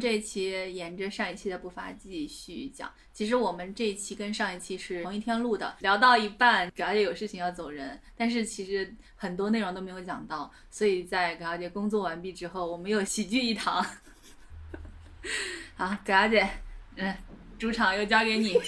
这一期沿着上一期的步伐继续讲。其实我们这一期跟上一期是同一天录的，聊到一半，葛小姐有事情要走人，但是其实很多内容都没有讲到，所以在葛小姐工作完毕之后，我们又喜剧一堂。好，葛小姐，嗯，主场又交给你，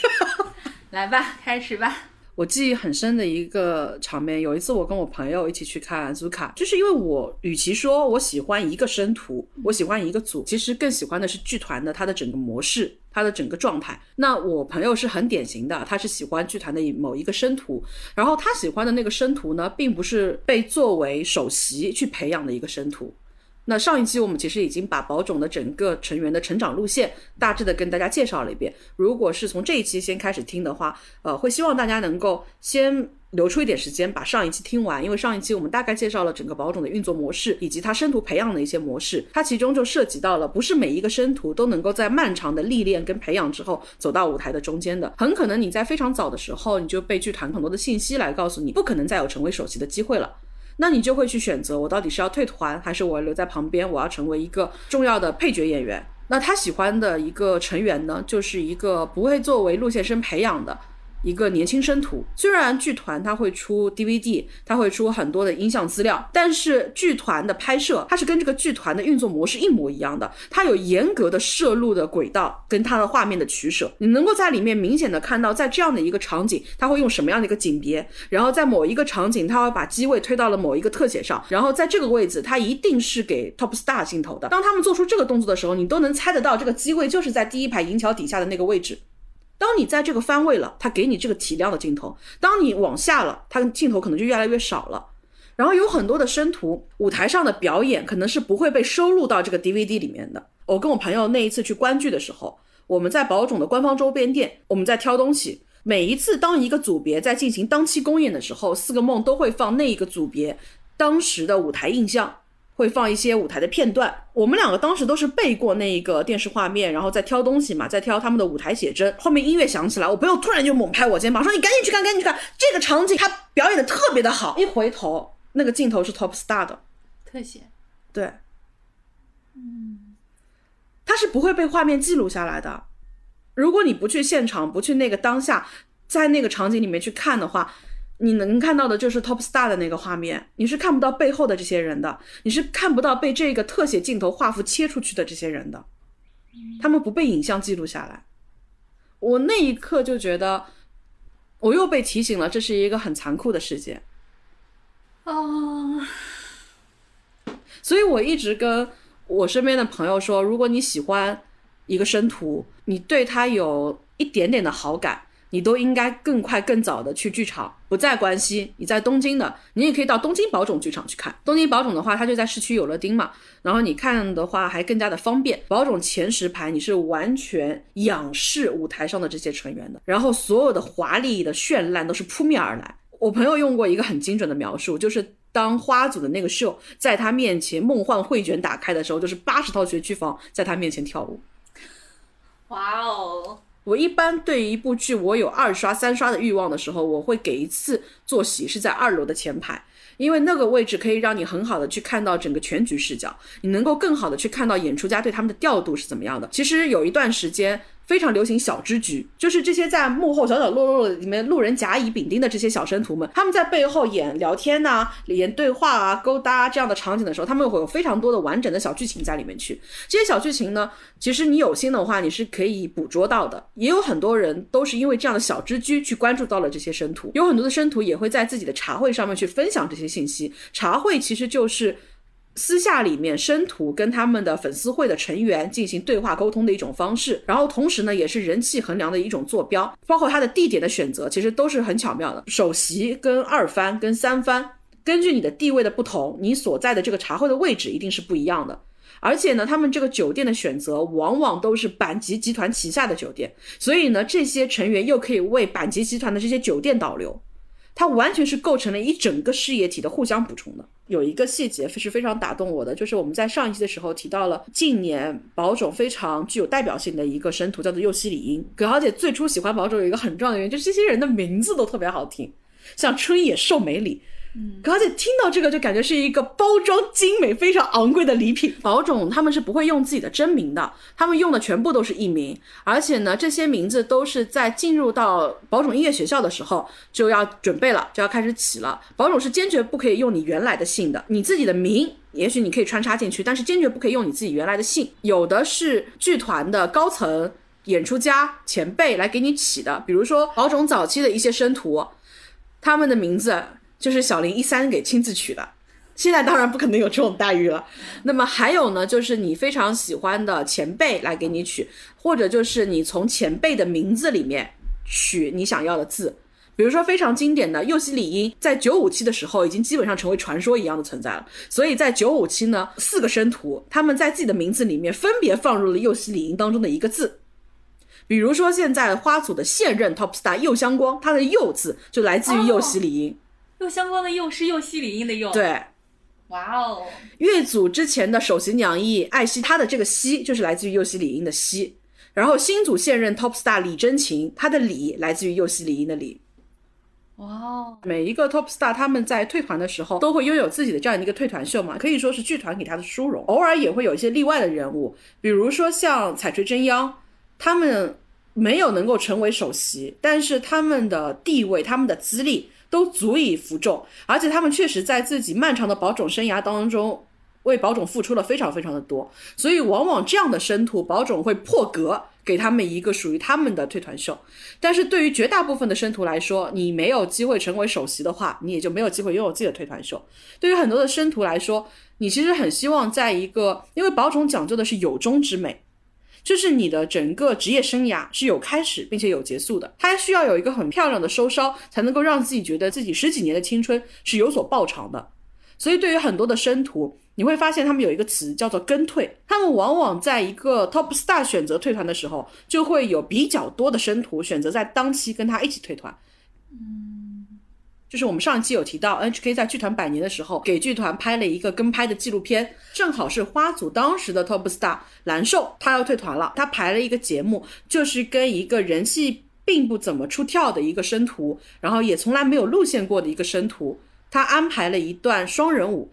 来吧，开始吧。我记忆很深的一个场面，有一次我跟我朋友一起去看祖卡，就是因为我与其说我喜欢一个生徒，我喜欢一个组，其实更喜欢的是剧团的它的整个模式，它的整个状态。那我朋友是很典型的，他是喜欢剧团的某一个生徒，然后他喜欢的那个生徒呢，并不是被作为首席去培养的一个生徒。那上一期我们其实已经把宝冢的整个成员的成长路线大致的跟大家介绍了一遍。如果是从这一期先开始听的话，呃，会希望大家能够先留出一点时间把上一期听完，因为上一期我们大概介绍了整个宝冢的运作模式以及它生图培养的一些模式，它其中就涉及到了不是每一个生图都能够在漫长的历练跟培养之后走到舞台的中间的，很可能你在非常早的时候你就被剧团很多的信息来告诉你，不可能再有成为首席的机会了。那你就会去选择，我到底是要退团，还是我留在旁边，我要成为一个重要的配角演员？那他喜欢的一个成员呢，就是一个不会作为路线生培养的。一个年轻生图，虽然剧团它会出 DVD，它会出很多的音像资料，但是剧团的拍摄它是跟这个剧团的运作模式一模一样的，它有严格的摄录的轨道跟它的画面的取舍，你能够在里面明显的看到，在这样的一个场景，它会用什么样的一个景别，然后在某一个场景，它会把机位推到了某一个特写上，然后在这个位置，它一定是给 top star 镜头的。当他们做出这个动作的时候，你都能猜得到这个机位就是在第一排银桥底下的那个位置。当你在这个方位了，它给你这个体量的镜头；当你往下了，它镜头可能就越来越少了。然后有很多的生图，舞台上的表演可能是不会被收录到这个 DVD 里面的。我跟我朋友那一次去观剧的时候，我们在宝冢的官方周边店，我们在挑东西。每一次当一个组别在进行当期公演的时候，四个梦都会放那一个组别当时的舞台印象。会放一些舞台的片段，我们两个当时都是背过那一个电视画面，然后再挑东西嘛，再挑他们的舞台写真。后面音乐响起来，我朋友突然就猛拍我肩膀，说：“你赶紧去看，赶紧去看这个场景，他表演的特别的好。”一回头，那个镜头是 Top Star 的特写，对，嗯，它是不会被画面记录下来的。如果你不去现场，不去那个当下，在那个场景里面去看的话。你能看到的就是 Top Star 的那个画面，你是看不到背后的这些人的，你是看不到被这个特写镜头画幅切出去的这些人的，他们不被影像记录下来。我那一刻就觉得，我又被提醒了，这是一个很残酷的世界。哦，所以我一直跟我身边的朋友说，如果你喜欢一个生图，你对他有一点点的好感。你都应该更快、更早的去剧场，不在关西，你在东京的，你也可以到东京宝冢剧场去看。东京宝冢的话，它就在市区有乐町嘛，然后你看的话还更加的方便。宝冢前十排你是完全仰视舞台上的这些成员的，然后所有的华丽的绚烂都是扑面而来。我朋友用过一个很精准的描述，就是当花组的那个秀在他面前梦幻绘卷打开的时候，就是八十套学区房在他面前跳舞。哇哦！我一般对一部剧，我有二刷、三刷的欲望的时候，我会给一次坐席是在二楼的前排，因为那个位置可以让你很好的去看到整个全局视角，你能够更好的去看到演出家对他们的调度是怎么样的。其实有一段时间，非常流行小之局，就是这些在幕后角角落落里面路人甲乙丙丁的这些小生徒们，他们在背后演聊天呐、演对话啊、勾搭、这样的场景的时候，他们会有非常多的完整的小剧情在里面去。这些小剧情呢，其实你有心的话，你是可以捕捉到的。也有很多人都是因为这样的小之居去关注到了这些生徒，有很多的生徒也会在自己的茶会上面去分享这些信息。茶会其实就是。私下里面，生徒跟他们的粉丝会的成员进行对话沟通的一种方式，然后同时呢，也是人气衡量的一种坐标，包括它的地点的选择，其实都是很巧妙的。首席跟二番跟三番，根据你的地位的不同，你所在的这个茶会的位置一定是不一样的。而且呢，他们这个酒店的选择往往都是阪急集团旗下的酒店，所以呢，这些成员又可以为阪急集团的这些酒店导流。它完全是构成了一整个事业体的互相补充的。有一个细节是非常打动我的，就是我们在上一期的时候提到了近年宝冢非常具有代表性的一个神徒，叫做右西里英。葛小姐最初喜欢宝冢有一个很重要的原因，就是这些人的名字都特别好听，像春野寿美里。葛小姐听到这个就感觉是一个包装精美、非常昂贵的礼品。宝冢他们是不会用自己的真名的，他们用的全部都是艺名，而且呢，这些名字都是在进入到宝冢音乐学校的时候就要准备了，就要开始起了。宝冢是坚决不可以用你原来的姓的，你自己的名。也许你可以穿插进去，但是坚决不可以用你自己原来的姓。有的是剧团的高层、演出家、前辈来给你起的，比如说宝冢早期的一些生徒，他们的名字。就是小林一三给亲自取的，现在当然不可能有这种待遇了。那么还有呢，就是你非常喜欢的前辈来给你取，或者就是你从前辈的名字里面取你想要的字。比如说非常经典的右西里音，在九五期的时候已经基本上成为传说一样的存在了。所以在九五期呢，四个生徒他们在自己的名字里面分别放入了右西里音当中的一个字。比如说现在花组的现任 top star 右香光，他的右字就来自于右西里音。右相关的又是又西里音的又，对，哇哦！越组之前的首席娘役艾希，她的这个希就是来自于右西里音的希。然后新组现任 top star 李真琴，她的李来自于右西里音的李。哇哦！每一个 top star 他们在退团的时候都会拥有自己的这样一个退团秀嘛，可以说是剧团给他的殊荣。偶尔也会有一些例外的人物，比如说像彩锤真央，他们没有能够成为首席，但是他们的地位、他们的资历。都足以服众，而且他们确实在自己漫长的保种生涯当中，为保种付出了非常非常的多，所以往往这样的生徒，保种会破格给他们一个属于他们的退团秀。但是对于绝大部分的生徒来说，你没有机会成为首席的话，你也就没有机会拥有自己的退团秀。对于很多的生徒来说，你其实很希望在一个，因为保种讲究的是有中之美。就是你的整个职业生涯是有开始并且有结束的，它需要有一个很漂亮的收梢，才能够让自己觉得自己十几年的青春是有所报偿的。所以对于很多的生徒，你会发现他们有一个词叫做跟退，他们往往在一个 top star 选择退团的时候，就会有比较多的生徒选择在当期跟他一起退团。嗯。就是我们上一期有提到，NHK 在剧团百年的时候，给剧团拍了一个跟拍的纪录片，正好是花组当时的 top star 蓝瘦，他要退团了，他排了一个节目，就是跟一个人气并不怎么出跳的一个生徒，然后也从来没有路线过的一个生徒，他安排了一段双人舞。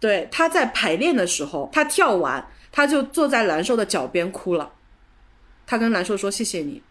对，他在排练的时候，他跳完，他就坐在蓝瘦的脚边哭了，他跟蓝瘦说谢谢你。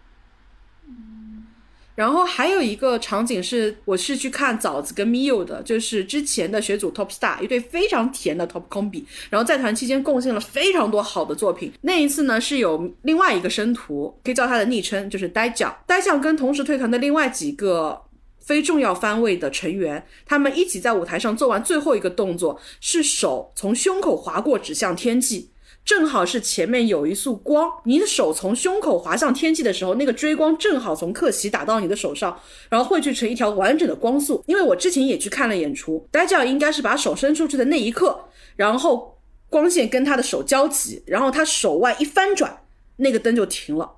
然后还有一个场景是，我是去看枣子跟 Miu 的，就是之前的学组 Top Star 一对非常甜的 Top Combi，然后在团期间贡献了非常多好的作品。那一次呢，是有另外一个生徒，可以叫他的昵称就是呆酱，呆酱跟同时退团的另外几个非重要番位的成员，他们一起在舞台上做完最后一个动作，是手从胸口划过指向天际。正好是前面有一束光，你的手从胸口滑向天际的时候，那个追光正好从客席打到你的手上，然后汇聚成一条完整的光束。因为我之前也去看了演出，呆酱应该是把手伸出去的那一刻，然后光线跟他的手交集，然后他手腕一翻转，那个灯就停了。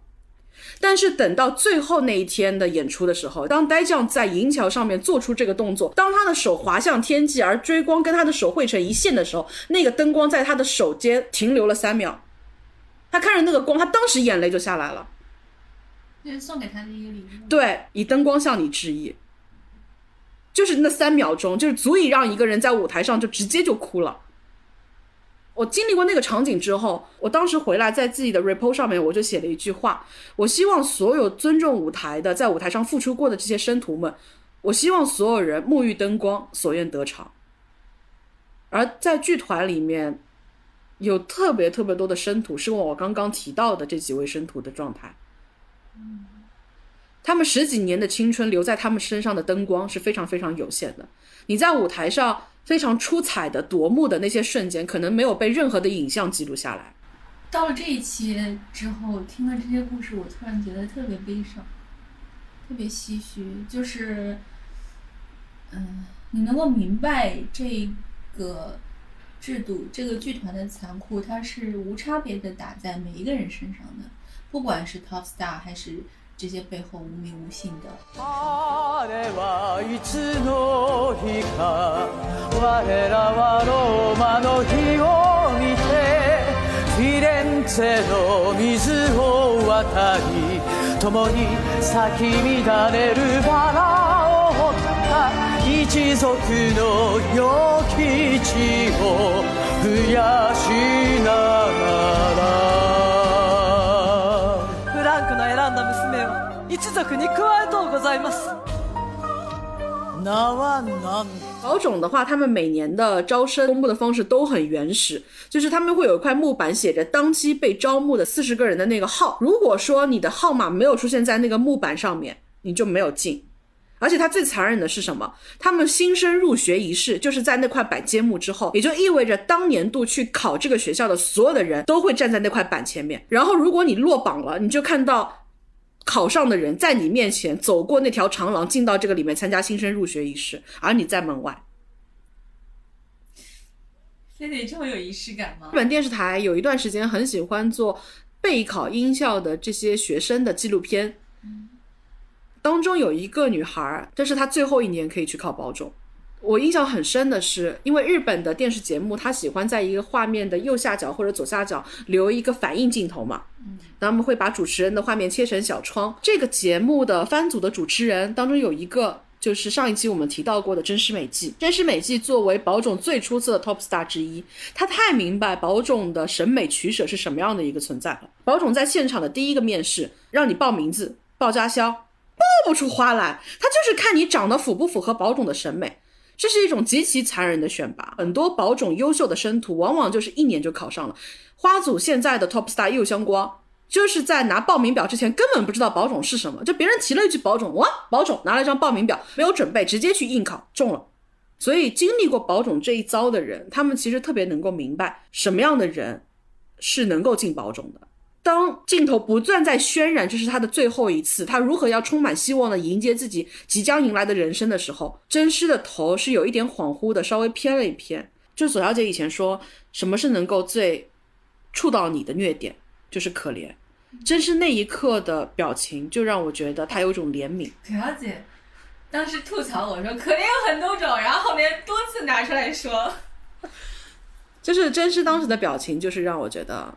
但是等到最后那一天的演出的时候，当呆将在银桥上面做出这个动作，当他的手滑向天际，而追光跟他的手汇成一线的时候，那个灯光在他的手间停留了三秒。他看着那个光，他当时眼泪就下来了。这是送给他的一个礼物。对，以灯光向你致意。就是那三秒钟，就是足以让一个人在舞台上就直接就哭了。我经历过那个场景之后，我当时回来在自己的 report 上面我就写了一句话：我希望所有尊重舞台的，在舞台上付出过的这些生徒们，我希望所有人沐浴灯光，所愿得偿。而在剧团里面，有特别特别多的生徒是我刚刚提到的这几位生徒的状态。他们十几年的青春留在他们身上的灯光是非常非常有限的。你在舞台上非常出彩的夺目的那些瞬间，可能没有被任何的影像记录下来。到了这一期之后，听了这些故事，我突然觉得特别悲伤，特别唏嘘。就是，嗯，你能够明白这个制度、这个剧团的残酷，它是无差别的打在每一个人身上的，不管是 top star 还是这些背后无名无姓的。あれはいつの日か我らはローマの日を見てフィレンツェの水を渡り共に咲き乱れるバラを掘った一族の良き地を増やしな一族に加えとうございます名は何宝冢的话，他们每年的招生公布的方式都很原始，就是他们会有一块木板写着当期被招募的四十个人的那个号。如果说你的号码没有出现在那个木板上面，你就没有进。而且它最残忍的是什么？他们新生入学仪式就是在那块板揭幕之后，也就意味着当年度去考这个学校的所有的人都会站在那块板前面。然后如果你落榜了，你就看到 考上的人在你面前走过那条长廊，进到这个里面参加新生入学仪式，而你在门外。非得这么有仪式感吗日？本电视台有一段时间很喜欢做备考音效的这些学生的纪录片，当中有一个女孩，这是她最后一年可以去考保种。我印象很深的是，因为日本的电视节目，他喜欢在一个画面的右下角或者左下角留一个反应镜头嘛，那他们会把主持人的画面切成小窗。这个节目的番组的主持人当中有一个。就是上一期我们提到过的真实美纪，真实美纪作为宝冢最出色的 top star 之一，他太明白宝冢的审美取舍是什么样的一个存在了。宝冢在现场的第一个面试，让你报名字、报家乡，报不出花来，他就是看你长得符不符合宝冢的审美。这是一种极其残忍的选拔，很多宝种优秀的生徒往往就是一年就考上了。花组现在的 top star 右香光，就是在拿报名表之前根本不知道宝种是什么，就别人提了一句宝种，哇，宝种拿了一张报名表，没有准备，直接去应考中了。所以经历过宝种这一遭的人，他们其实特别能够明白什么样的人是能够进宝种的。当镜头不断在渲染这是他的最后一次，他如何要充满希望的迎接自己即将迎来的人生的时候，真师的头是有一点恍惚的，稍微偏了一偏。就左小姐以前说，什么是能够最触到你的虐点，就是可怜。真是那一刻的表情，就让我觉得他有一种怜悯。左小姐当时吐槽我说可怜有很多种，然后后面多次拿出来说，就是真是当时的表情，就是让我觉得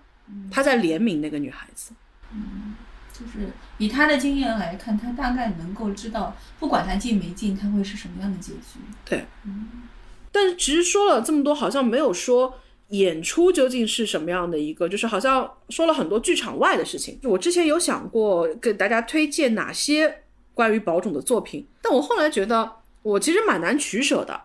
他在怜悯那个女孩子。嗯就是以他的经验来看，他大概能够知道，不管他进没进，他会是什么样的结局。对，嗯但是其实说了这么多，好像没有说演出究竟是什么样的一个，就是好像说了很多剧场外的事情。我之前有想过给大家推荐哪些关于宝冢的作品，但我后来觉得我其实蛮难取舍的，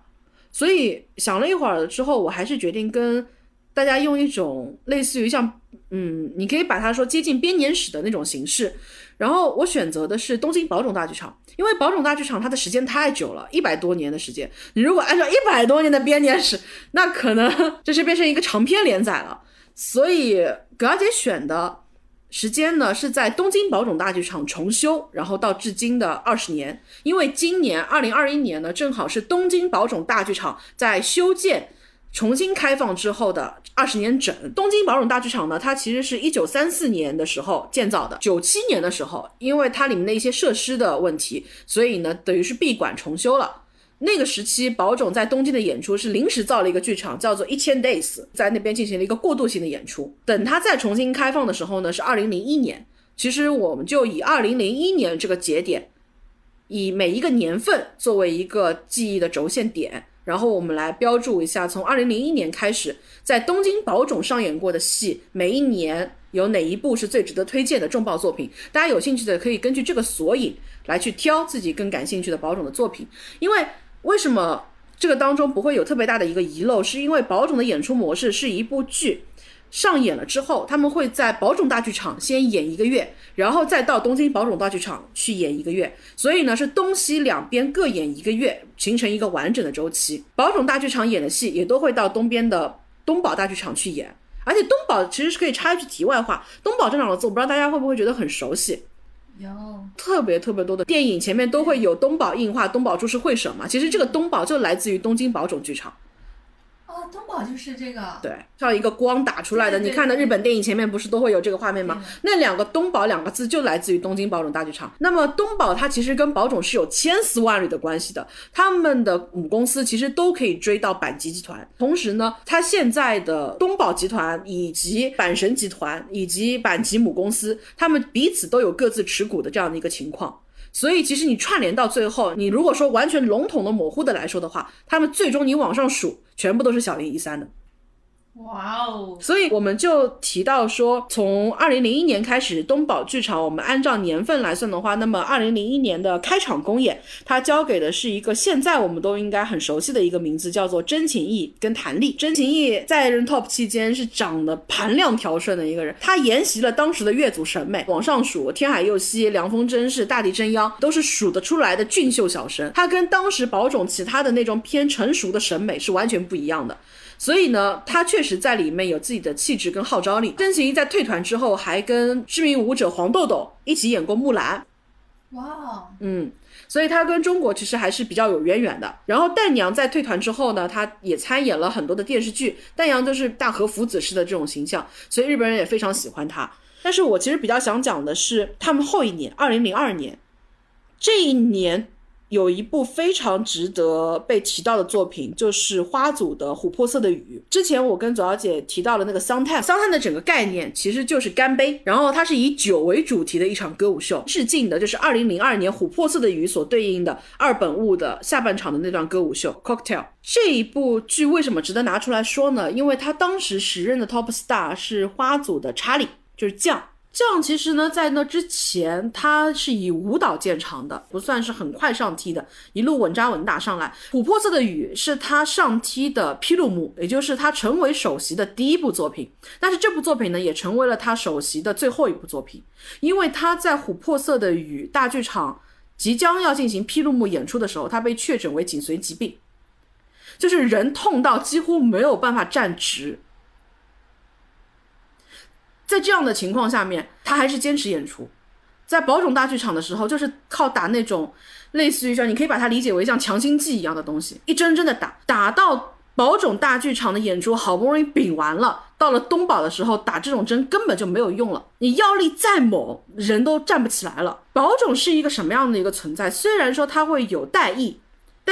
所以想了一会儿之后，我还是决定跟大家用一种类似于像，嗯，你可以把它说接近编年史的那种形式。然后我选择的是东京宝冢大剧场，因为宝冢大剧场它的时间太久了，一百多年的时间。你如果按照一百多年的编年史，那可能就是变成一个长篇连载了。所以葛小姐选的时间呢是在东京宝冢大剧场重修，然后到至今的二十年。因为今年二零二一年呢，正好是东京宝冢大剧场在修建。重新开放之后的二十年整，东京宝冢大剧场呢，它其实是一九三四年的时候建造的，九七年的时候，因为它里面的一些设施的问题，所以呢，等于是闭馆重修了。那个时期，宝冢在东京的演出是临时造了一个剧场，叫做一千 days，在那边进行了一个过渡性的演出。等它再重新开放的时候呢，是二零零一年。其实我们就以二零零一年这个节点，以每一个年份作为一个记忆的轴线点，然后我们来标注一下，从二零零一年开始，在东京宝冢上演过的戏，每一年有哪一部是最值得推荐的重磅作品？大家有兴趣的可以根据这个索引来去挑自己更感兴趣的宝冢的作品。因为为什么这个当中不会有特别大的一个遗漏？是因为宝冢的演出模式是一部剧。上演了之后，他们会在宝冢大剧场先演一个月，然后再到东京宝冢大剧场去演一个月。所以呢，是东西两边各演一个月，形成一个完整的周期。宝冢大剧场演的戏也都会到东边的东宝大剧场去演。而且东宝其实是可以插一句题外话，东宝这两个字，我不知道大家会不会觉得很熟悉。有特别特别多的电影前面都会有东宝映画、东宝株式会社嘛。其实这个东宝就来自于东京宝冢剧场。哦，东宝就是这个，对，像一个光打出来的，对对你看的日本电影前面不是都会有这个画面吗？那两个东宝两个字就来自于东京宝冢大剧场。那么东宝它其实跟宝冢是有千丝万缕的关系的，他们的母公司其实都可以追到阪急集团。同时呢，它现在的东宝集团以及阪神集团以及阪急母公司，他们彼此都有各自持股的这样的一个情况。所以其实你串联到最后，你如果说完全笼统的、模糊的来说的话，他们最终你往上数，全部都是小林一三的。哇哦，所以我们就提到说，从二零零一年开始，东宝剧场，我们按照年份来算的话，那么二零零一年的开场公演，它交给的是一个现在我们都应该很熟悉的一个名字，叫做真情义跟谭丽。真情义在任 TOP 期间是长得盘量条顺的一个人，他沿袭了当时的乐组审美，往上数，天海佑希、凉风真世、大地真央都是数得出来的俊秀小生，他跟当时宝冢其他的那种偏成熟的审美是完全不一样的。所以呢，他确实在里面有自己的气质跟号召力。真情一在退团之后，还跟知名舞者黄豆豆一起演过《木兰》，哇哦，嗯，所以他跟中国其实还是比较有渊源的。然后淡阳在退团之后呢，他也参演了很多的电视剧，淡阳就是大和福子式的这种形象，所以日本人也非常喜欢他。但是我其实比较想讲的是，他们后一年，二零零二年，这一年有一部非常值得被提到的作品，就是花组的《琥珀色的雨》。之前我跟左小姐提到了那个桑泰，桑泰的整个概念其实就是干杯，然后它是以酒为主题的一场歌舞秀，致敬的就是二零零二年《琥珀色的雨》所对应的二本物的下半场的那段歌舞秀 Cocktail。这一部剧为什么值得拿出来说呢？因为他当时时任的 Top Star 是花组的查理，就是酱。这样其实呢，在那之前他是以舞蹈见长的，不算是很快上梯的，一路稳扎稳打上来。琥珀色的雨是他上梯的披露幕，也就是他成为首席的第一部作品。但是这部作品呢，也成为了他首席的最后一部作品，因为他在琥珀色的雨大剧场即将要进行披露幕演出的时候，他被确诊为颈髓疾病，就是人痛到几乎没有办法站直。在这样的情况下面，他还是坚持演出。在宝冢大剧场的时候，就是靠打那种类似于说，你可以把它理解为像强心剂一样的东西，一针针的打，打到宝冢大剧场的演出好不容易顶完了，到了东宝的时候，打这种针根本就没有用了。你药力再猛，人都站不起来了。宝冢是一个什么样的一个存在？虽然说它会有代役，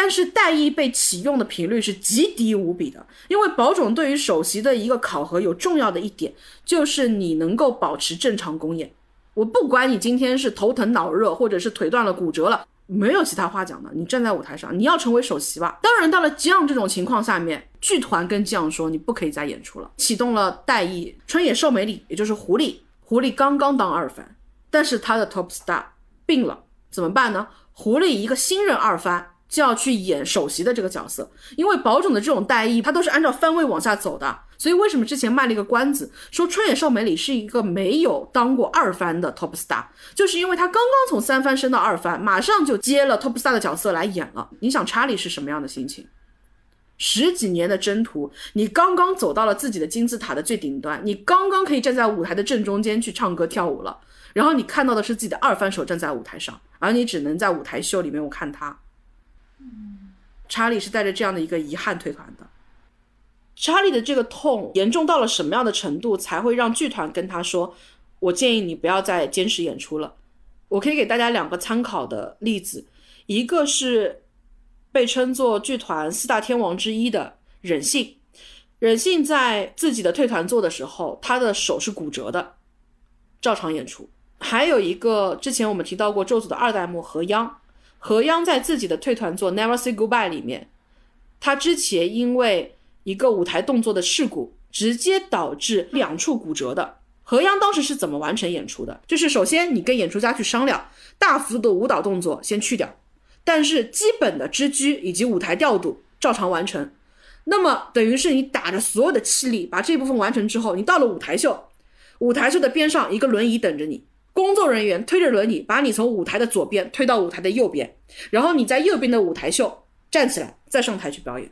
但是代役被启用的频率是极低无比的，因为宝冢对于首席的一个考核有重要的一点，就是你能够保持正常公演。我不管你今天是头疼脑热，或者是腿断了骨折了，没有其他话讲的。你站在舞台上，你要成为首席吧。当然，到了这样这种情况下面，剧团跟这样说，你不可以再演出了，启动了代役春野寿美里，也就是狐狸。狐狸刚刚当二番，但是他的 top star 病了，怎么办呢？狐狸一个新任二番就要去演首席的这个角色，因为宝冢的这种代役，他都是按照番位往下走的。所以为什么之前卖了一个关子，说春野寿美里是一个没有当过二番的 top star，就是因为他刚刚从三番升到二番，马上就接了 top star 的角色来演了。你想查理是什么样的心情？十几年的征途，你刚刚走到了自己的金字塔的最顶端，你刚刚可以站在舞台的正中间去唱歌跳舞了，然后你看到的是自己的二番手站在舞台上，而你只能在舞台秀里面我看他。查理是带着这样的一个遗憾退团的。查理的这个痛严重到了什么样的程度，才会让剧团跟他说：“我建议你不要再坚持演出了。”我可以给大家两个参考的例子，一个是被称作剧团四大天王之一的忍性。忍性在自己的退团做的时候，他的手是骨折的，照常演出。还有一个之前我们提到过咒组的二代目何央，何央在自己的退团作《Never Say Goodbye》里面，他之前因为一个舞台动作的事故，直接导致两处骨折的。何央当时是怎么完成演出的？就是首先你跟演出家去商量，大幅度的舞蹈动作先去掉，但是基本的支居以及舞台调度照常完成。那么等于是你打着所有的气力把这部分完成之后，你到了舞台秀，舞台秀的边上一个轮椅等着你，工作人员推着轮椅把你从舞台的左边推到舞台的右边，然后你在右边的舞台秀站起来再上台去表演，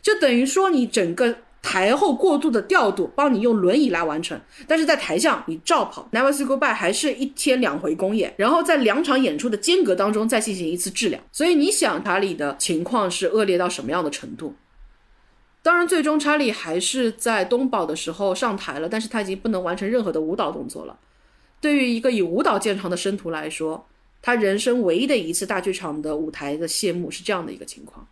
就等于说你整个台后过渡的调度帮你用轮椅来完成，但是在台上你照跑。Never Say Goodbye 还是一天两回公演，然后在两场演出的间隔当中再进行一次治疗，所以你想查理的情况是恶劣到什么样的程度？当然，最终查理还是在东宝的时候上台了，但是他已经不能完成任何的舞蹈动作了。对于一个以舞蹈见长的生徒来说，他人生唯一的一次大剧场的舞台的谢幕是这样的一个情况。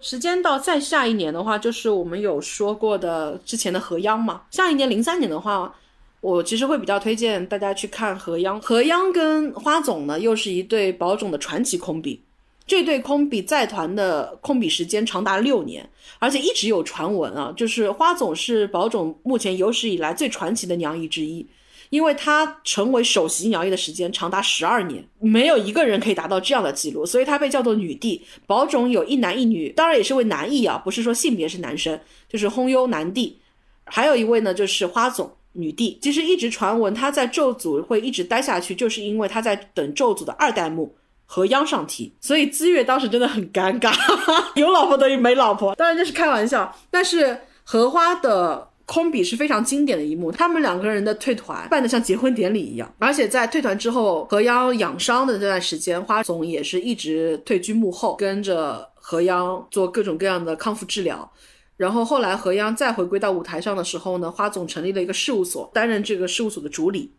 时间到再下一年的话，就是我们有说过的之前的河央嘛。下一年零三年的话，我其实会比较推荐大家去看河央。河央跟花总呢，又是一对宝冢的传奇空比。这对空比在团的空比时间长达六年，而且一直有传闻啊，就是花总是宝冢目前有史以来最传奇的娘役之一，因为他成为首席娘役的时间长达十二年，没有一个人可以达到这样的记录，所以他被叫做女帝。宝冢有一男一女，当然也是位男役啊，不是说性别是男生，就是轰优男帝。还有一位呢，就是花总女帝。其实一直传闻他在咒组会一直待下去，就是因为他在等咒组的二代目。和央上提，所以资月当时真的很尴尬，有老婆等于没老婆，当然这是开玩笑。但是荷花的空比是非常经典的一幕，他们两个人的退团办得像结婚典礼一样，而且在退团之后，何央养伤的这段时间，花总也是一直退居幕后，跟着何央做各种各样的康复治疗。然后后来何央再回归到舞台上的时候呢，花总成立了一个事务所，担任这个事务所的主理。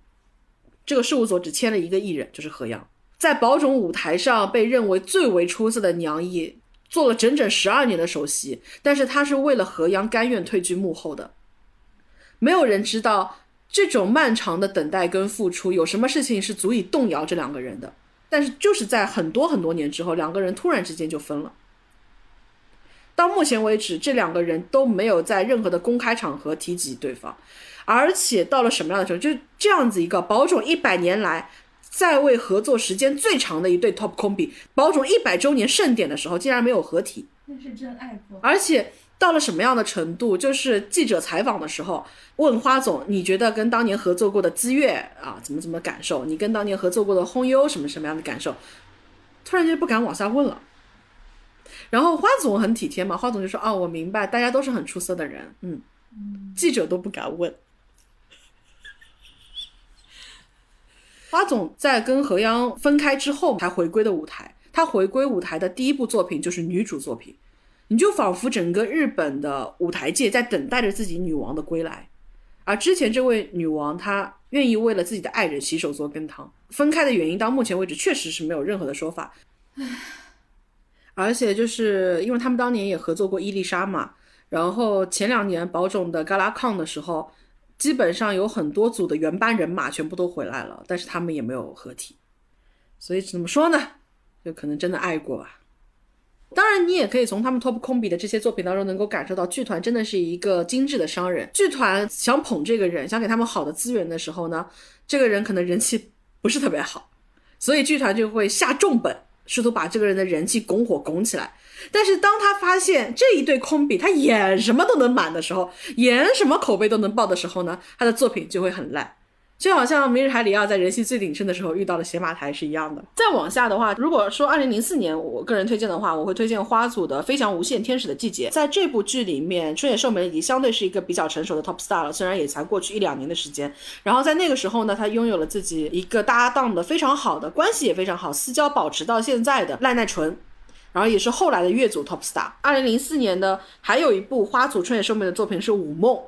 这个事务所只签了一个艺人，就是何央。在宝冢舞台上被认为最为出色的娘役，做了整整十二年的首席，但是他是为了河阳甘愿退居幕后的。没有人知道这种漫长的等待跟付出有什么事情是足以动摇这两个人的。但是就是在很多很多年之后，两个人突然之间就分了。到目前为止，这两个人都没有在任何的公开场合提及对方，而且到了什么样的时候，就这样子一个宝冢一百年来。在位合作时间最长的一对 Top 空比，宝冢一百周年盛典的时候竟然没有合体，那是真爱过。而且到了什么样的程度？就是记者采访的时候问花总，你觉得跟当年合作过的资月啊怎么怎么感受？你跟当年合作过的轰优什么什么样的感受？突然间不敢往下问了。然后花总很体贴嘛，花总就说哦，我明白，大家都是很出色的人，嗯，记者都不敢问。花总在跟何央分开之后才回归的舞台，他回归舞台的第一部作品就是女主作品，你就仿佛整个日本的舞台界在等待着自己女王的归来，而之前这位女王她愿意为了自己的爱人洗手做羹汤，分开的原因到目前为止确实是没有任何的说法，而且就是因为他们当年也合作过伊丽莎嘛，然后前两年宝冢的嘎拉康的时候。基本上有很多组的原班人马全部都回来了，但是他们也没有合体，所以怎么说呢？就可能真的爱过吧。当然，你也可以从他们 Top 空比的这些作品当中，能够感受到剧团真的是一个精致的商人。剧团想捧这个人，想给他们好的资源的时候呢，这个人可能人气不是特别好，所以剧团就会下重本，试图把这个人的人气拱火拱起来。但是当他发现这一对空笔他演什么都能满的时候，演什么口碑都能爆的时候呢，他的作品就会很烂，就好像明日海里奥在人气最鼎盛的时候遇到了邪马台是一样的。再往下的话，如果说二零零四年我个人推荐的话，我会推荐花组的《飞翔无限天使的季节》。在这部剧里面，春野寿美已经相对是一个比较成熟的 top star 了，虽然也才过去一两年的时间。然后在那个时候呢，他拥有了自己一个搭档的非常好的关系，也非常好，私交保持到现在的赖奈纯。然后也是后来的月组 top star。二零零四年的还有一部花组春野寿美的作品是《舞梦》，《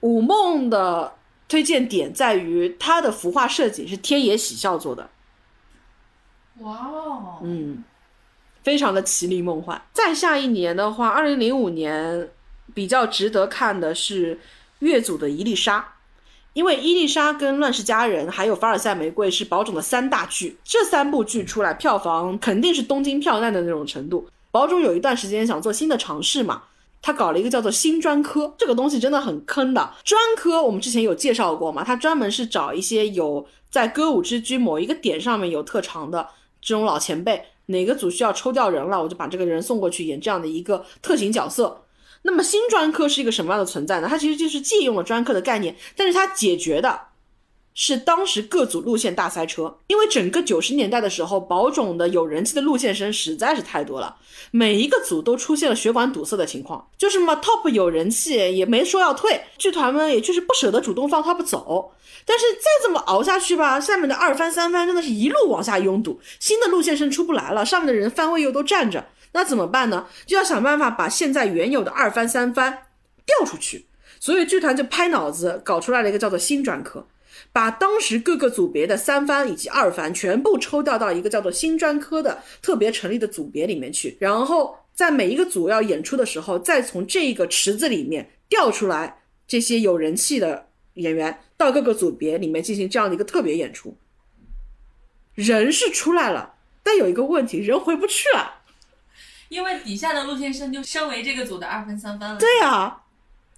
舞梦》的推荐点在于它的服化设计是天野喜孝做的，哇哦，嗯，非常的绮丽梦幻。再下一年的话，二零零五年比较值得看的是月组的一粒沙。因为伊丽莎跟乱世佳人还有凡尔赛玫瑰是宝冢的三大剧，这三部剧出来票房肯定是东京票难的那种程度。宝冢有一段时间想做新的尝试嘛，他搞了一个叫做新专科，这个东西真的很坑的。专科我们之前有介绍过嘛，他专门是找一些有在歌舞之居某一个点上面有特长的这种老前辈，哪个组需要抽调人了，我就把这个人送过去演这样的一个特型角色。那么新专科是一个什么样的存在呢？它其实就是借用了专科的概念，但是它解决的是当时各组路线大塞车。因为整个九十年代的时候，宝冢的有人气的路线生实在是太多了，每一个组都出现了血管堵塞的情况。就是嘛，top 有人气也没说要退，剧团们也就是不舍得主动放 top 走。但是再这么熬下去吧，下面的二番三番真的是一路往下拥堵，新的路线生出不来了，上面的人番位又都站着。那怎么办呢？就要想办法把现在原有的二番三番调出去。所以剧团就拍脑子搞出来了一个叫做新专科，把当时各个组别的三番以及二番全部抽调到一个叫做新专科的特别成立的组别里面去，然后在每一个组要演出的时候，再从这个池子里面调出来这些有人气的演员到各个组别里面进行这样的一个特别演出。人是出来了，但有一个问题，人回不去了。因为底下的陆先生就身为这个组的二分三分了。对啊，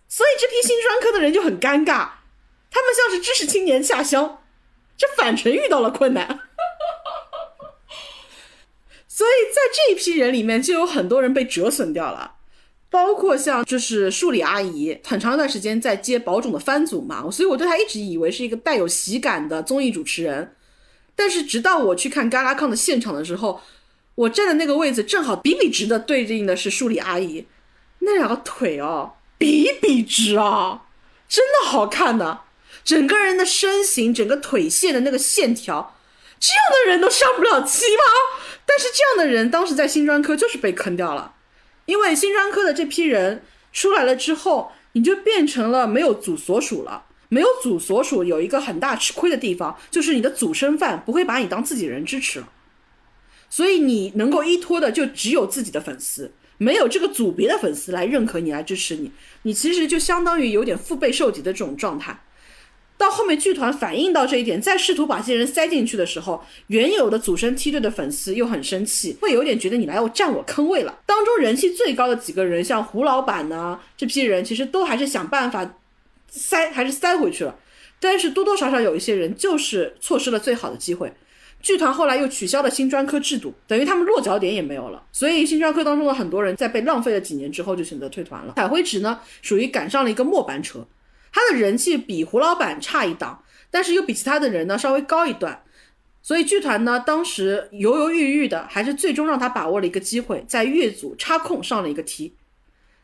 所以这批新专科的人就很尴尬，他们像是知识青年下乡，这返程遇到了困难。所以在这一批人里面，就有很多人被折损掉了，包括像就是树里阿姨，很长一段时间在接宝冢的番组嘛，所以我对她一直以为是一个带有喜感的综艺主持人，但是直到我去看嘎拉康的现场的时候。我站的那个位置正好比比直的对应的是树里阿姨，那两个腿哦，比比直啊，真的好看的，整个人的身形，整个腿线的那个线条，这样的人都上不了期吗？但是这样的人当时在新专科就是被坑掉了，因为新专科的这批人出来了之后，你就变成了没有组所属了，没有组所属有一个很大吃亏的地方，就是你的组生饭不会把你当自己人支持了。所以你能够依托的就只有自己的粉丝，没有这个组别的粉丝来认可你、来支持你，你其实就相当于有点腹背受敌的这种状态。到后面剧团反映到这一点，再试图把这些人塞进去的时候，原有的组生梯队的粉丝又很生气，会有点觉得你来我占我坑位了。当中人气最高的几个人，像胡老板呢，这批人其实都还是想办法塞，还是塞回去了。但是多多少少有一些人就是错失了最好的机会。剧团后来又取消了新专科制度，等于他们落脚点也没有了。所以新专科当中的很多人在被浪费了几年之后，就选择退团了。彩辉直呢，属于赶上了一个末班车，他的人气比胡老板差一档，但是又比其他的人呢稍微高一段。所以剧团呢，当时犹犹豫豫的，还是最终让他把握了一个机会，在乐组插空上了一个梯。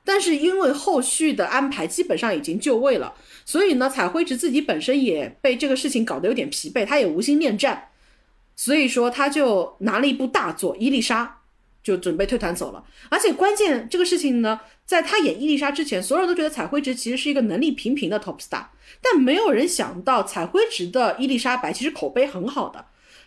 但是因为后续的安排基本上已经就位了，所以呢，彩辉池自己本身也被这个事情搞得有点疲惫，他也无心恋战。所以说，他就拿了一部大作《伊丽莎》，就准备退团走了。而且关键这个事情呢，在他演伊丽莎之前，所有人都觉得彩辉直其实是一个能力平平的 top star，但没有人想到彩辉直的伊丽莎白其实口碑很好的。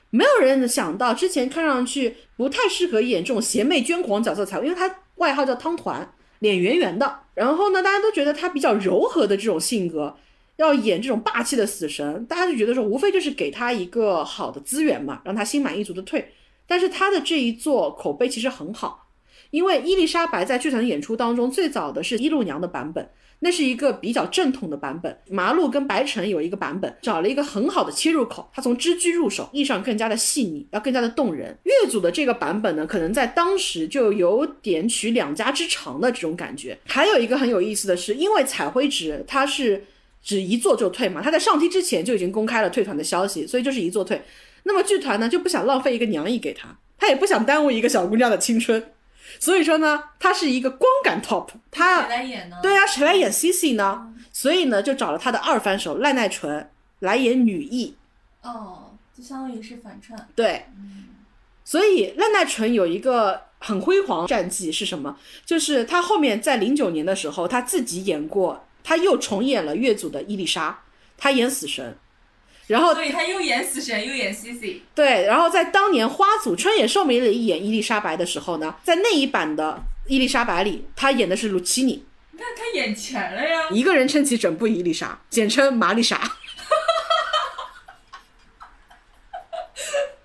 没有人想到之前看上去不太适合演这种邪魅捐狂角色彩，因为他外号叫汤团，脸圆圆的。然后呢，大家都觉得他比较柔和的这种性格。要演这种霸气的死神，大家就觉得说，无非就是给他一个好的资源嘛，让他心满意足的退。但是他的这一座口碑其实很好，因为伊丽莎白在剧团的演出当中，最早的是伊露娘的版本，那是一个比较正统的版本。麻露跟白晨有一个版本，找了一个很好的切入口，他从知居入手，意上更加的细腻，要更加的动人。乐组的这个版本呢，可能在当时就有点取两家之长的这种感觉。还有一个很有意思的是，因为彩辉直他是。只一做就退嘛，他在上梯之前就已经公开了退团的消息，所以就是一做退。那么剧团呢就不想浪费一个娘役给他，他也不想耽误一个小姑娘的青春，所以说呢，他是一个光感 top。他谁来演呢？对啊，谁来演 C C 呢？所以呢，就找了他的二番手赖奈纯来演女役。哦，就相当于是反串。对，所以赖奈纯有一个很辉煌战绩是什么？就是他后面在零九年的时候，他自己演过。他又重演了月组的伊丽莎，他演死神，然后对，他又演死神，又演 Cici。对，然后在当年花组春野寿美的一演伊丽莎白的时候呢，在那一版的伊丽莎白里，他演的是鲁奇尼。那他演全了呀！一个人撑起整部伊丽莎，简称玛丽莎。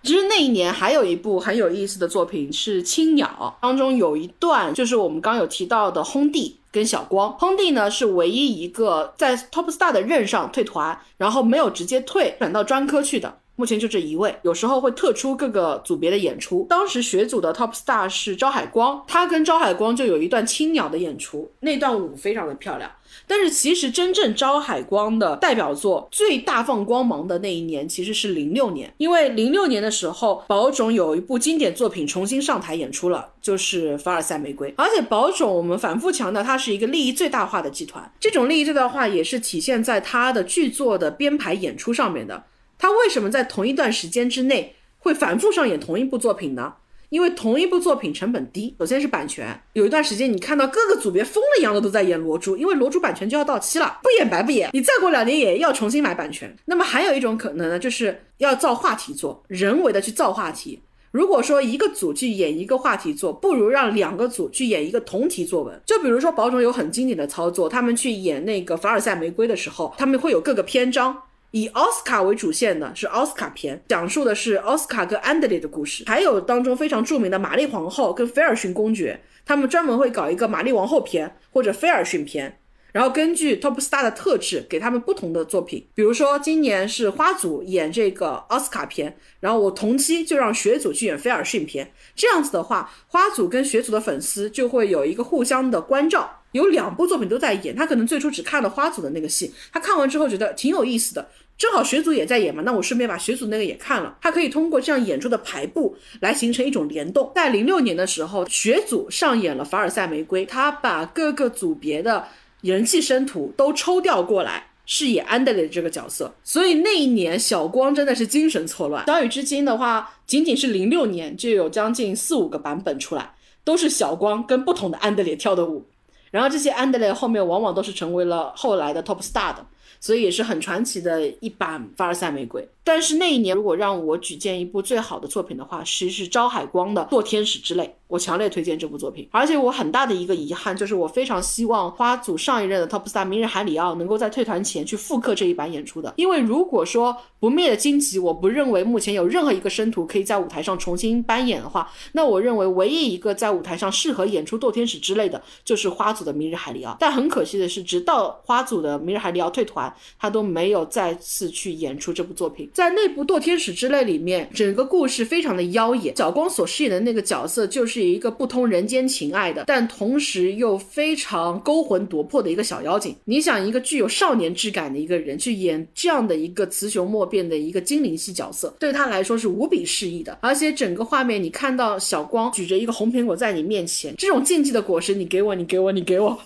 其实那一年还有一部很有意思的作品是《青鸟》，当中有一段就是我们刚有提到的轰弟。跟小光，轰弟呢是唯一一个在 Top Star 的任上退团，然后没有直接退，转到专科去的。目前就这一位，有时候会特出各个组别的演出。当时学组的 Top Star 是招海光，他跟招海光就有一段青鸟的演出，那段舞非常的漂亮。但是其实真正招海光的代表作最大放光芒的那一年其实是零六年，因为零六年的时候，宝冢有一部经典作品重新上台演出了，就是《凡尔赛玫瑰》。而且宝冢我们反复强调，它是一个利益最大化的集团，这种利益最大化也是体现在它的剧作的编排演出上面的。它为什么在同一段时间之内会反复上演同一部作品呢？因为同一部作品成本低，首先是版权。有一段时间，你看到各个组别疯了一样的都在演罗珠，因为罗珠版权就要到期了，不演白不演。你再过两年也要重新买版权。那么还有一种可能呢，就是要造话题作，人为的去造话题。如果说一个组去演一个话题作，不如让两个组去演一个同题作文。就比如说宝冢有很经典的操作，他们去演那个凡尔赛玫瑰的时候，他们会有各个篇章。以奥斯卡为主线的是奥斯卡片，讲述的是奥斯卡跟安德烈的故事，还有当中非常著名的玛丽皇后跟菲尔逊公爵，他们专门会搞一个玛丽王后片或者菲尔逊片，然后根据 Top Star 的特质给他们不同的作品。比如说今年是花组演这个奥斯卡片，然后我同期就让学组去演菲尔逊片，这样子的话，花组跟学组的粉丝就会有一个互相的关照。有两部作品都在演，他可能最初只看了花组的那个戏，他看完之后觉得挺有意思的。正好学组也在演嘛，那我顺便把学组那个也看了。他可以通过这样演出的排布来形成一种联动。在零六年的时候，学组上演了《凡尔赛玫瑰》，他把各个组别的人气生徒都抽调过来饰演安德烈这个角色。所以那一年小光真的是精神错乱。小雨至今的话，仅仅是零六年就有将近四五个版本出来，都是小光跟不同的安德烈跳的舞。然后这些安德烈后面往往都是成为了后来的 top star 的。所以也是很传奇的一版《凡尔赛玫瑰》，但是那一年如果让我举荐一部最好的作品的话，其实是招海光的《堕天使之泪》，我强烈推荐这部作品。而且我很大的一个遗憾就是，我非常希望花组上一任的 Top Star 明日海里奥能够在退团前去复刻这一版演出的，因为如果说不灭的荆棘，我不认为目前有任何一个生徒可以在舞台上重新扮演的话，那我认为唯一一个在舞台上适合演出《堕天使之泪》的就是花组的明日海里奥。但很可惜的是，直到花组的明日海里奥退团。他都没有再次去演出这部作品。在那部《堕天使之泪》里面，整个故事非常的妖冶。小光所饰演的那个角色就是一个不通人间情爱的，但同时又非常勾魂夺魄的一个小妖精。你想，一个具有少年质感的一个人去演这样的一个雌雄莫辨的一个精灵系角色，对他来说是无比适宜的。而且整个画面，你看到小光举着一个红苹果在你面前，这种禁忌的果实，你给我，你给我，你给我。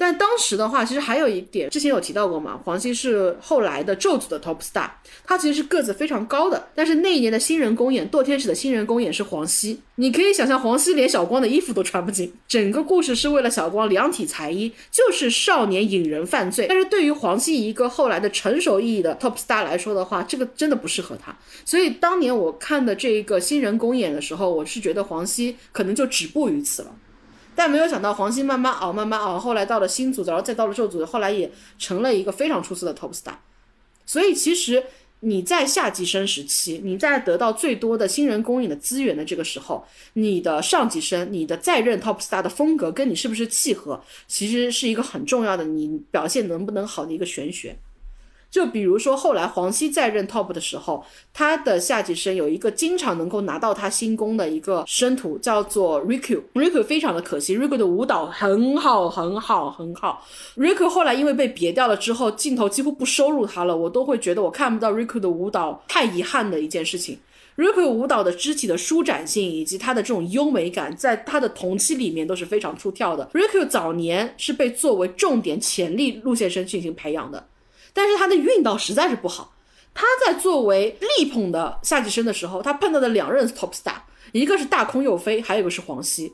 但当时的话，其实还有一点，之前有提到过嘛，黄熙是后来的咒组的 top star，他其实是个子非常高的。但是那一年的新人公演，堕天使的新人公演是黄熙，你可以想象黄熙连小光的衣服都穿不进。整个故事是为了小光量体裁衣，就是少年引人犯罪。但是对于黄熙一个后来的成熟意义的 top star 来说的话，这个真的不适合他。所以当年我看的这一个新人公演的时候，我是觉得黄熙可能就止步于此了。但没有想到黄熙慢慢熬，慢慢熬，后来到了新组，然后再到了旧组，后来也成了一个非常出色的 top star。所以其实你在下级生时期，你在得到最多的新人公演的资源的这个时候，你的上级生，你的在任 top star 的风格跟你是不是契合，其实是一个很重要的，你表现能不能好的一个玄学。就比如说后来黄熙在任 top 的时候，他的下级生有一个经常能够拿到他新功的一个生徒，叫做 Riku。Riku 非常的可惜，Riku 的舞蹈很好，很好，很好。Riku 后来因为被别掉了之后，镜头几乎不收录他了，我都会觉得我看不到 Riku 的舞蹈，太遗憾的一件事情。Riku 舞蹈的肢体的舒展性以及他的这种优美感，在他的同期里面都是非常出挑的。Riku 早年是被作为重点潜力路线生进行培养的。但是他的运道实在是不好。他在作为力捧的夏季生的时候，他碰到的两任 top star，一个是大空佑飞，还有一个是黄熙，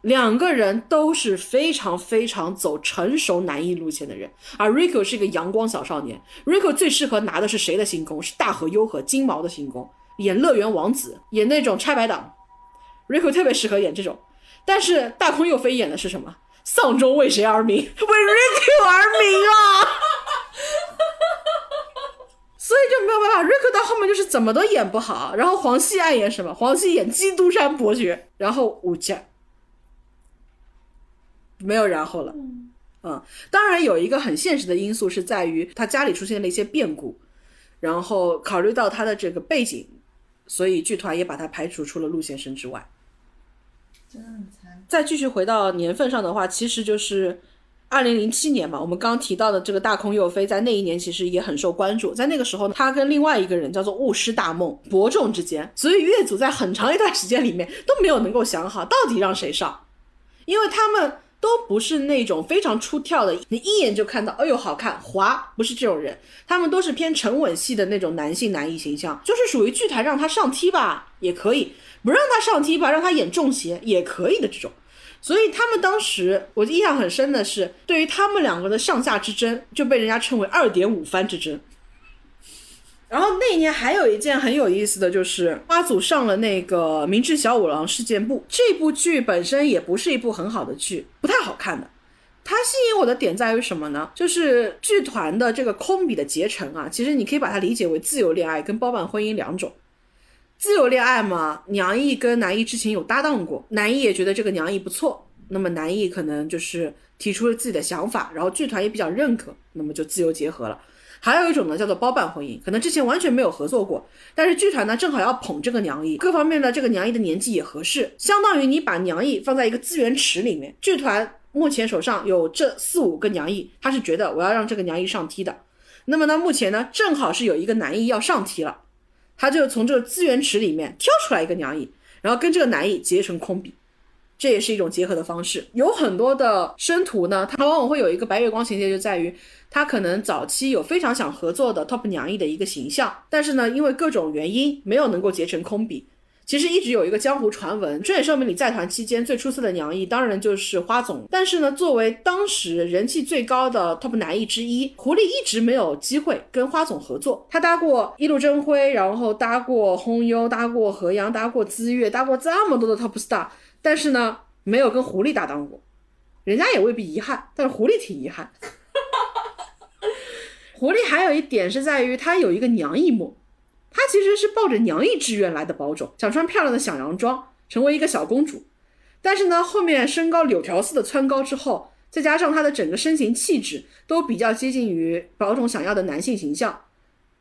两个人都是非常非常走成熟男艺路线的人。而 Rico 是一个阳光小少年，Rico 最适合拿的是谁的星宫？是大和优和金毛的星宫，演乐园王子，演那种拆白党，Rico 特别适合演这种。但是大空佑飞演的是什么？丧钟为谁而鸣？为 Rico 而鸣啊！就没有办法，瑞克到后面就是怎么都演不好。然后黄西爱演什么？黄西演基督山伯爵，然后武将，没有然后了。嗯，当然有一个很现实的因素是在于他家里出现了一些变故，然后考虑到他的这个背景，所以剧团也把他排除出了陆先生之外。真的很惨。再继续回到年份上的话，其实就是二零零七年嘛，我们刚提到的这个大空佑飞，在那一年其实也很受关注。在那个时候，他跟另外一个人叫做雾师大梦伯仲之间，所以乐组在很长一段时间里面都没有能够想好到底让谁上，因为他们都不是那种非常出挑的，你一眼就看到，哎呦好看，滑，不是这种人，他们都是偏沉稳系的那种男性男艺形象，就是属于剧团让他上梯吧也可以，不让他上梯吧，让他演中邪也可以的这种。所以他们当时我印象很深的是，对于他们两个的上下之争，就被人家称为二点五番之争。然后那一年还有一件很有意思的就是花组上了那个《明智小五郎事件簿》这部剧本身也不是一部很好的剧，不太好看的。它吸引我的点在于什么呢？就是剧团的这个空笔的结成啊，其实你可以把它理解为自由恋爱跟包办婚姻两种。自由恋爱嘛，娘毅跟男一之前有搭档过，男一也觉得这个娘毅不错，那么男一可能就是提出了自己的想法，然后剧团也比较认可，那么就自由结合了。还有一种呢，叫做包办婚姻，可能之前完全没有合作过，但是剧团呢正好要捧这个娘毅，各方面的这个娘毅的年纪也合适，相当于你把娘毅放在一个资源池里面，剧团目前手上有这四五个娘毅，他是觉得我要让这个娘毅上梯的，那么呢目前呢正好是有一个男一要上梯了，他就从这个资源池里面挑出来一个娘意，然后跟这个男意结成空比。这也是一种结合的方式。有很多的生徒呢，他往往会有一个白月光情节，就在于他可能早期有非常想合作的 top 娘艺的一个形象，但是呢，因为各种原因没有能够结成空比。其实一直有一个江湖传闻，春野寿美里在团期间最出色的娘艺，当然就是花总。但是呢，作为当时人气最高的 top 男艺之一，狐狸一直没有机会跟花总合作。他搭过一路真辉，然后搭过轰优，搭过河阳，搭过资月，搭过这么多的 top star。但是呢，没有跟狐狸搭档过，人家也未必遗憾，但是狐狸挺遗憾。狐狸还有一点是在于，他有一个娘艺梦，他其实是抱着娘意志愿来的保种，想穿漂亮的小洋装，成为一个小公主。但是呢，后面身高柳条似的蹿高之后，再加上她的整个身形气质都比较接近于保种想要的男性形象，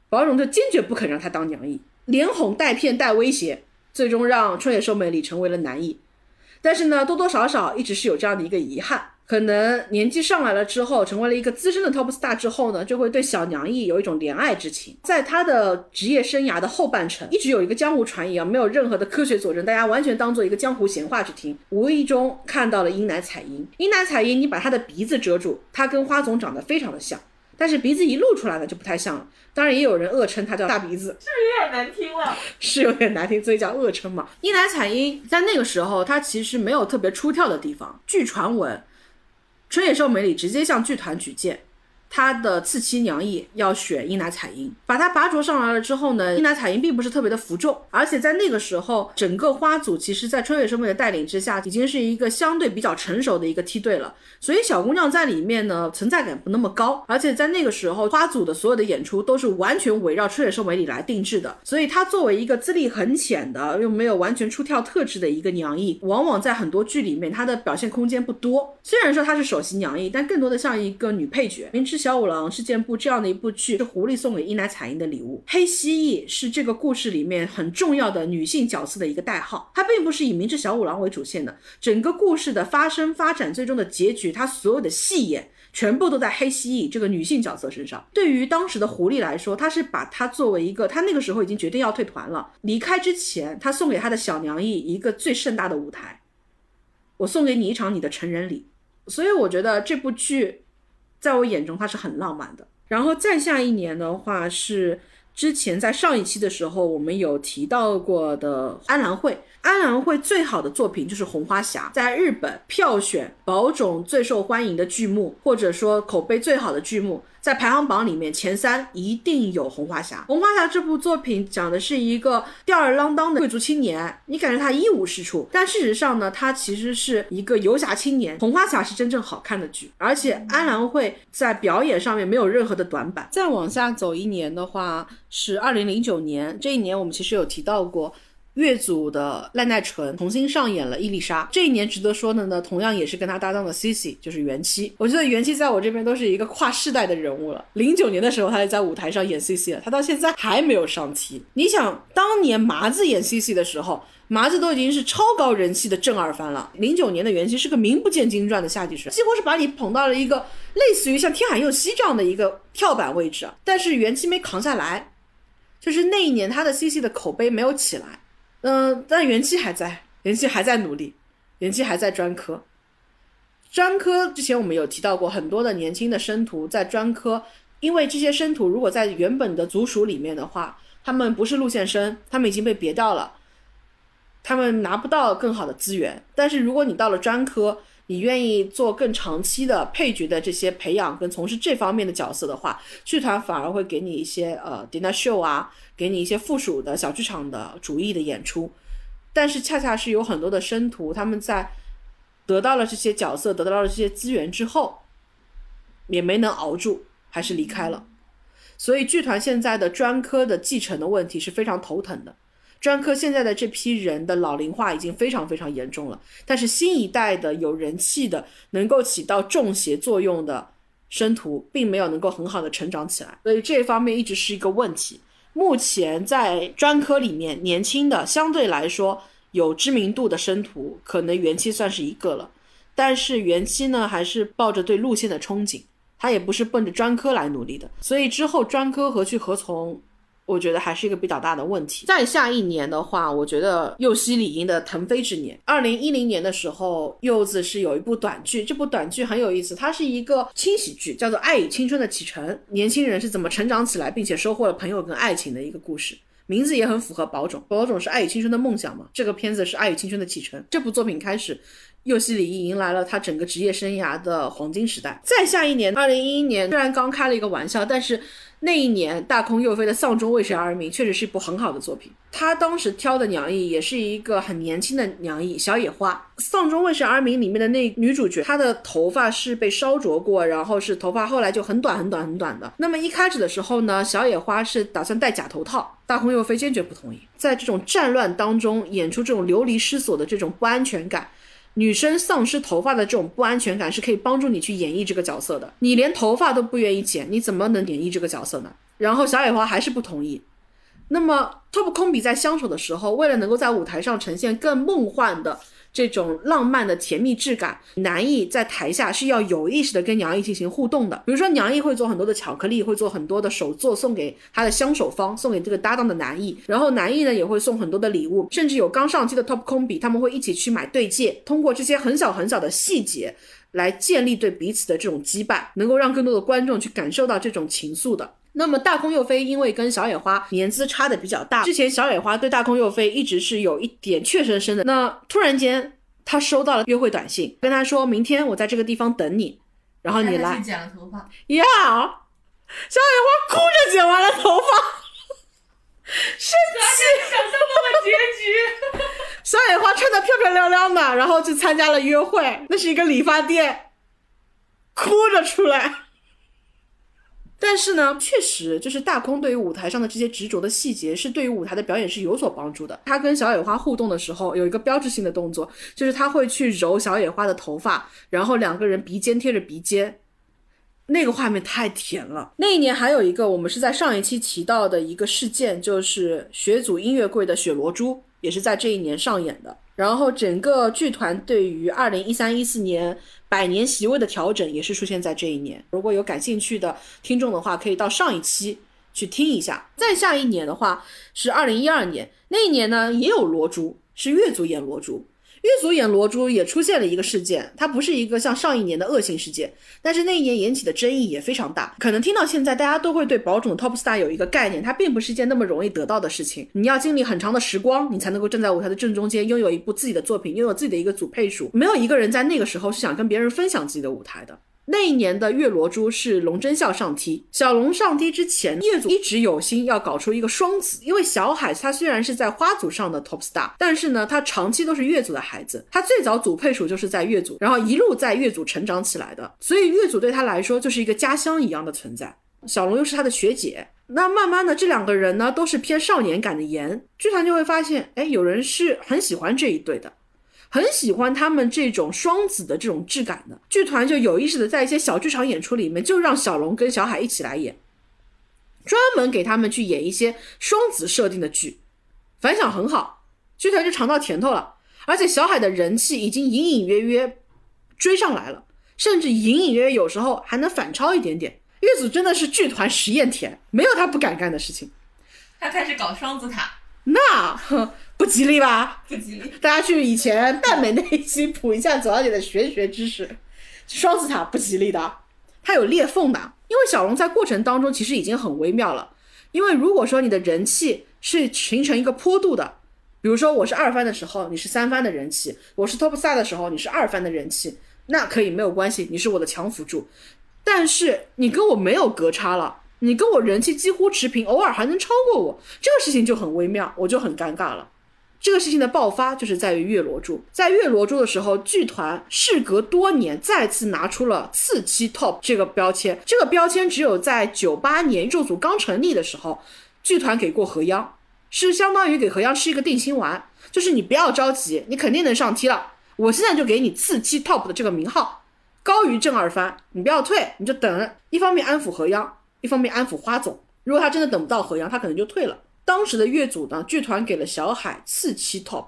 保种就坚决不肯让她当娘意，连哄带骗带威胁，最终让春野寿美里成为了男艺。但是呢，多多少少一直是有这样的一个遗憾，可能年纪上来了之后，成为了一个资深的 top star 之后呢，就会对小娘艺有一种怜爱之情。在他的职业生涯的后半程，一直有一个江湖传言啊，没有任何的科学佐证，大家完全当做一个江湖闲话去听。无意中看到了英乃彩音，英乃彩音，你把她的鼻子遮住，她跟花总长得非常的像，但是鼻子一露出来呢就不太像了。当然也有人恶称她叫大鼻子，是不是有点难听了。是有点难听，所以叫恶称嘛。一乃彩音在那个时候，她其实没有特别出挑的地方。据传闻，春野寿美里直接向剧团举荐，她的次妻娘艺要选伊乃彩音，把她拔擢上来了之后呢，伊乃彩音并不是特别的服众，而且在那个时候，整个花组其实在春野寿美的带领之下，已经是一个相对比较成熟的一个梯队了。所以小姑娘在里面呢，存在感不那么高，而且在那个时候，花组的所有的演出都是完全围绕春野寿美里来定制的，所以她作为一个资历很浅的，又没有完全出跳特质的一个娘艺，往往在很多剧里面她的表现空间不多。虽然说她是首席娘艺，但更多的像一个女配角。明知小五郎事件簿这样的一部剧，是狐狸送给伊乃彩音的礼物。黑蜥蜴是这个故事里面很重要的女性角色的一个代号，它并不是以明智小五郎为主线的，整个故事的发生发展，最终的结局。它所有的戏眼全部都在黑蜥蜴这个女性角色身上。对于当时的狐狸来说，他是把她作为一个，他那个时候已经决定要退团了，离开之前，他送给他的小娘艺一个最盛大的舞台，我送给你一场你的成人礼。所以我觉得这部剧，在我眼中它是很浪漫的。然后再下一年的话是之前在上一期的时候我们有提到过的安兰会。安兰会最好的作品就是《红花侠》，在日本票选宝冢最受欢迎的剧目，或者说口碑最好的剧目，在排行榜里面前三一定有《红花侠》。《红花侠》这部作品讲的是一个吊儿郎当的贵族青年，你感觉他一无是处，但事实上呢，他其实是一个游侠青年。《红花侠》是真正好看的剧，而且安兰会在表演上面没有任何的短板。再往下走一年的话。是二零零九年，这一年我们其实有提到过。乐组的赖奈纯重新上演了伊丽莎。这一年值得说的呢，同样也是跟他搭档的 CC，就是元妻。我觉得元妻在我这边都是一个跨世代的人物了。零九年的时候，他就在舞台上演 CC 了，他到现在还没有上梯。你想，当年麻子演 CC 的时候，麻子都已经是超高人气的正二番了。零九年的元妻是个名不见经传的下级生，几乎是把你捧到了一个类似于像天海佑希这样的一个跳板位置。但是元妻没扛下来，就是那一年他的 CC 的口碑没有起来。嗯，但元气还在，元气还在努力，元气还在专科。专科之前我们有提到过，很多的年轻的生徒在专科，因为这些生徒如果在原本的族属里面的话，他们不是路线生，他们已经被别掉了，他们拿不到更好的资源。但是如果你到了专科，你愿意做更长期的配角的这些培养跟从事这方面的角色的话，剧团反而会给你一些呃 dinner show 啊。给你一些附属的小剧场的主义的演出，但是恰恰是有很多的生徒，他们在得到了这些角色，得到了这些资源之后，也没能熬住，还是离开了。所以剧团现在的专科的继承的问题是非常头疼的。专科现在的这批人的老龄化已经非常非常严重了，但是新一代的有人气的，能够起到重协作用的生徒，并没有能够很好的成长起来，所以这方面一直是一个问题。目前在专科里面，年轻的相对来说有知名度的生徒，可能元期算是一个了。但是元期呢，还是抱着对路线的憧憬，他也不是奔着专科来努力的。所以之后专科何去何从？我觉得还是一个比较大的问题。再下一年的话，我觉得幼希理应的腾飞之年。二零一零年的时候，柚子是有一部短剧，这部短剧很有意思，它是一个轻喜剧，叫做《爱与青春的启程》，年轻人是怎么成长起来，并且收获了朋友跟爱情的一个故事。名字也很符合宝冢，宝冢是爱与青春的梦想嘛。这个片子是爱与青春的启程。这部作品开始，幼希理一迎来了他整个职业生涯的黄金时代。再下一年，二零一一年，虽然刚开了一个玩笑，但是。那一年，大空佑飞的《丧钟为谁而鸣》确实是一部很好的作品。他当时挑的娘役也是一个很年轻的娘役小野花。《丧钟为谁而鸣》里面的那女主角，她的头发是被烧灼过，然后是头发后来就很短很短很短的。那么一开始的时候呢，小野花是打算戴假头套，大空佑飞坚决不同意。在这种战乱当中演出这种流离失所的这种不安全感。女生丧失头发的这种不安全感是可以帮助你去演绎这个角色的。你连头发都不愿意剪，你怎么能演绎这个角色呢？然后小野花还是不同意。那么 Top 空比在相处的时候，为了能够在舞台上呈现更梦幻的。这种浪漫的甜蜜质感，男艺在台下是要有意识的跟娘艺进行互动的。比如说，娘艺会做很多的巧克力，会做很多的手作送给他的相守方，送给这个搭档的男艺。然后男艺呢也会送很多的礼物，甚至有刚上机的 Top 空比，他们会一起去买对戒，通过这些很小很小的细节来建立对彼此的这种羁绊，能够让更多的观众去感受到这种情愫的。那么大空佑飞因为跟小野花年资差的比较大，之前小野花对大空佑飞一直是有一点怯生生的。那突然间他收到了约会短信，跟他说明天我在这个地方等你，然后你来。剪了头发呀，小野花哭着剪完了头发，生气。想象中的结局。小野花穿的漂漂亮亮的，然后去参加了约会，那是一个理发店，哭着出来。但是呢，确实就是大空对于舞台上的这些执着的细节，是对于舞台的表演是有所帮助的。他跟小野花互动的时候，有一个标志性的动作，就是他会去揉小野花的头发，然后两个人鼻尖贴着鼻尖，那个画面太甜了。那一年还有一个我们是在上一期提到的一个事件，就是学组音乐柜的雪罗珠，也是在这一年上演的。然后整个剧团对于二零一三一四年。百年席位的调整也是出现在这一年。如果有感兴趣的听众的话，可以到上一期去听一下。再下一年的话是二零一二年，那一年呢也有罗珠，是越族演罗珠。越族演罗珠也出现了一个事件，它不是一个像上一年的恶性事件，但是那一年引起的争议也非常大。可能听到现在，大家都会对宝冢 Top Star 有一个概念，它并不是一件那么容易得到的事情。你要经历很长的时光，你才能够站在舞台的正中间，拥有一部自己的作品，拥有自己的一个组配属。没有一个人在那个时候是想跟别人分享自己的舞台的。那一年的月罗珠是龙真孝上梯，小龙上梯之前，叶组一直有心要搞出一个双子，因为小海他虽然是在花组上的 top star，但是呢，他长期都是月组的孩子，他最早组配属就是在月组，然后一路在月组成长起来的，所以月组对他来说就是一个家乡一样的存在。小龙又是他的学姐，那慢慢的，这两个人呢都是偏少年感的颜，剧团就会发现，哎，有人是很喜欢这一对的，很喜欢他们这种双子的这种质感的。剧团就有意识的在一些小剧场演出里面，就让小龙跟小海一起来演，专门给他们去演一些双子设定的剧，反响很好，剧团就尝到甜头了。而且小海的人气已经隐隐约约追上来了，甚至隐隐约约有时候还能反超一点点。月组真的是剧团实验田，没有他不敢干的事情。他开始搞双子塔，那哼不吉利吧？不吉利。大家去以前半美那一期补一下左小姐的玄学知识，双子塔不吉利的，它有裂缝的。因为小龙在过程当中其实已经很微妙了。因为如果说你的人气是形成一个坡度的，比如说我是二番的时候，你是三番的人气；我是 top star 的时候，你是二番的人气，那可以没有关系，你是我的强辅助。但是你跟我没有隔差了，你跟我人气几乎持平，偶尔还能超过我，这个事情就很微妙，我就很尴尬了。这个事情的爆发就是在于月罗珠，在月罗珠的时候，剧团事隔多年再次拿出了次期 top 这个标签，这个标签只有在九八年肉组刚成立的时候，剧团给过何央，是相当于给何央吃一个定心丸，就是你不要着急，你肯定能上梯了，我现在就给你次期 top 的这个名号。高于正二番，你不要退，你就等。一方面安抚何央，一方面安抚花总。如果他真的等不到何央，他可能就退了。当时的乐组呢，剧团给了小海次期 top，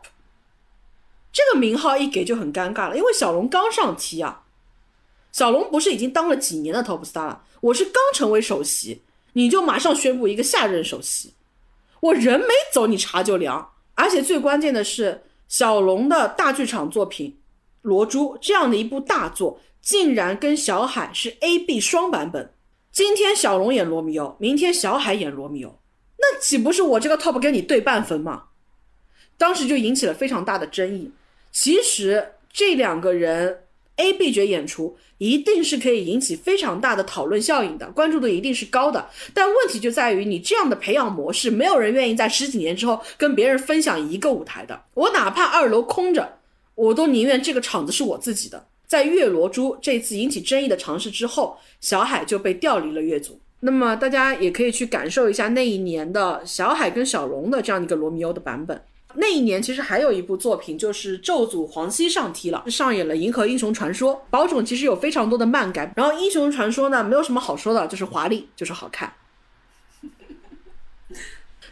这个名号一给就很尴尬了，因为小龙刚上梯啊。小龙不是已经当了几年的 top star 了，我是刚成为首席，你就马上宣布一个下任首席，我人没走，你茶就凉。而且最关键的是，小龙的大剧场作品《罗珠》这样的一部大作。竟然跟小海是 A B 双版本，今天小龙演罗密欧，明天小海演罗密欧，那岂不是我这个 top 跟你对半分吗？当时就引起了非常大的争议。其实这两个人 A B 角演出一定是可以引起非常大的讨论效应的，关注度一定是高的。但问题就在于你这样的培养模式，没有人愿意在十几年之后跟别人分享一个舞台的。我哪怕二楼空着，我都宁愿这个场子是我自己的。在月罗珠这次引起争议的尝试之后，小海就被调离了乐组。那么大家也可以去感受一下那一年的小海跟小龙的这样一个罗密欧的版本。那一年其实还有一部作品，就是咒组黄熙上梯了，上演了《银河英雄传说》。宝冢其实有非常多的漫改，然后《英雄传说》呢没有什么好说的，就是华丽，就是好看。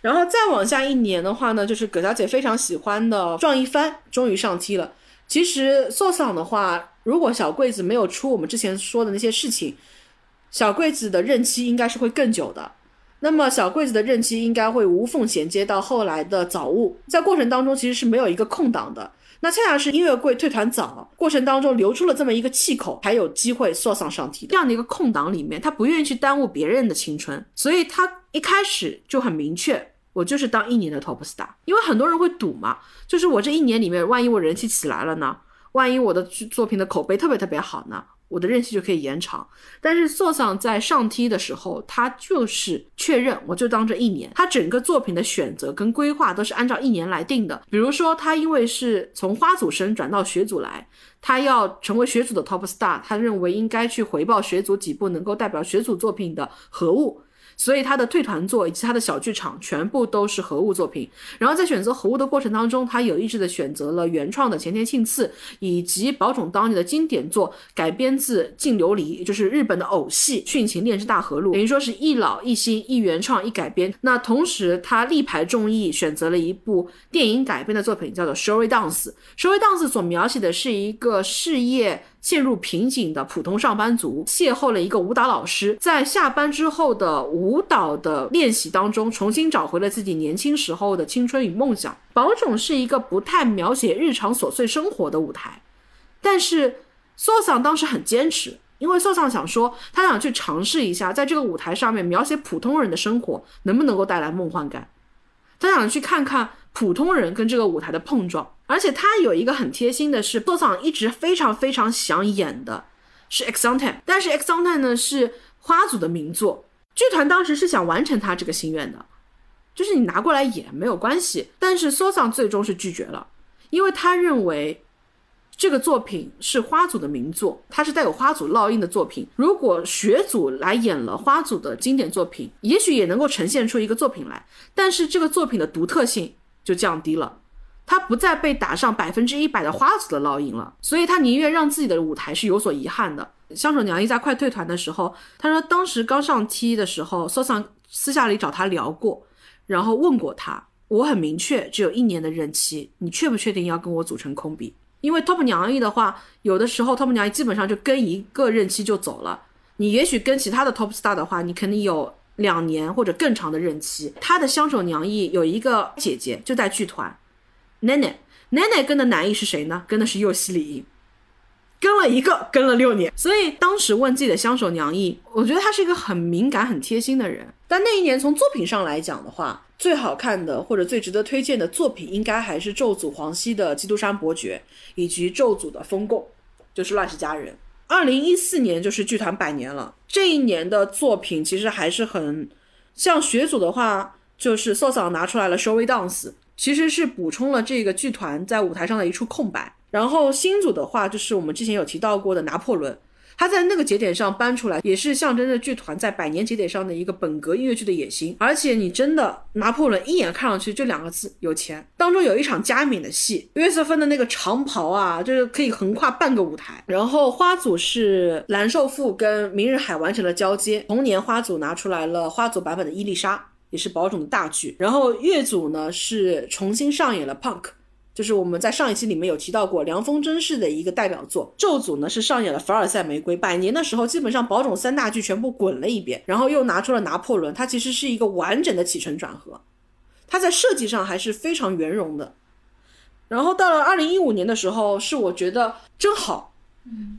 然后再往下一年的话呢，就是葛小姐非常喜欢的壮一番终于上梯了。其实硕桑的话。如果小桂子没有出我们之前说的那些事情，小桂子的任期应该是会更久的。那么小桂子的任期应该会无缝衔接到后来的早雾，在过程当中其实是没有一个空档的。那恰恰是音乐柜退团早，过程当中留出了这么一个气口，才有机会硕桑上题这样的一个空档里面，他不愿意去耽误别人的青春，所以他一开始就很明确，我就是当一年的 top star。因为很多人会赌嘛，就是我这一年里面，万一我人气起来了呢？万一我的作品的口碑特别特别好呢，我的任期就可以延长。但是索桑在上梯的时候，他就是确认我就当这一年，他整个作品的选择跟规划都是按照一年来定的。比如说他因为是从花组生转到学组来，他要成为学组的 top star，他认为应该去回报学组几部能够代表学组作品的合物。所以他的退团作以及他的小剧场全部都是合物作品。然后在选择合物的过程当中，他有意识的选择了原创的前田庆次以及宝冢当年的经典作，改编自净琉璃，也就是日本的偶戏《殉情恋之大河路》，等于说是一老一新，一原创一改编。那同时他力排众议，选择了一部电影改编的作品，叫做《Showy Dance》。《Showy Dance》所描写的是一个事业。陷入瓶颈的普通上班族邂逅了一个舞蹈老师，在下班之后的舞蹈的练习当中，重新找回了自己年轻时候的青春与梦想。宝冢是一个不太描写日常琐碎生活的舞台，但是索桑当时很坚持，因为索桑想说，他想去尝试一下，在这个舞台上面描写普通人的生活能不能够带来梦幻感，他想去看看。普通人跟这个舞台的碰撞，而且他有一个很贴心的是，波桑一直非常非常想演的是《X on Time》，但是《X on Time》呢是花组的名作，剧团当时是想完成他这个心愿的，就是你拿过来演没有关系，但是索桑最终是拒绝了，因为他认为这个作品是花组的名作，它是带有花组烙印的作品。如果学组来演了花组的经典作品，也许也能够呈现出一个作品来，但是这个作品的独特性就降低了。他不再被打上百分之一百的花子的烙印了，所以他宁愿让自己的舞台是有所遗憾的。香手娘一在快退团的时候，他说当时刚上 T 的时候，搜桑私下里找他聊过，然后问过他，我很明确只有一年的任期，你确不确定要跟我组成空比？因为 Top 娘一的话，有的时候 Top 娘一基本上就跟一个任期就走了，你也许跟其他的 Top Star 的话，你肯定有两年或者更长的任期。他的香手娘一有一个姐姐就在剧团。奶奶，奶奶跟的男役是谁呢？跟的是右西里，跟了一个，跟了六年。所以当时问自己的相守娘一，我觉得他是一个很敏感、很贴心的人。但那一年从作品上来讲的话，最好看的或者最值得推荐的作品，应该还是咒组黄熙的《基督山伯爵》，以及咒组的《风共》，就是《乱世佳人》。二零一四年就是剧团百年了，这一年的作品其实还是很像学组的话，就是瘦嫂拿出来了《Showy Dance》。其实是补充了这个剧团在舞台上的一处空白。然后新组的话，就是我们之前有提到过的拿破仑，他在那个节点上搬出来，也是象征着剧团在百年节点上的一个本格音乐剧的野心。而且你真的拿破仑一眼看上去就两个字有钱。当中有一场加冕的戏，约瑟芬的那个长袍啊，就是可以横跨半个舞台。然后花组是蓝瘦妇跟明日海完成了交接，同年花组拿出来了花组版本的伊丽莎。也是宝冢的大剧，然后乐组呢是重新上演了 Punk，就是我们在上一期里面有提到过凉风真氏的一个代表作。咒组呢是上演了凡尔赛玫瑰。百年的时候，基本上宝冢三大剧全部滚了一遍，然后又拿出了拿破仑，它其实是一个完整的起承转合，它在设计上还是非常圆融的。然后到了二零一五年的时候，是我觉得真好，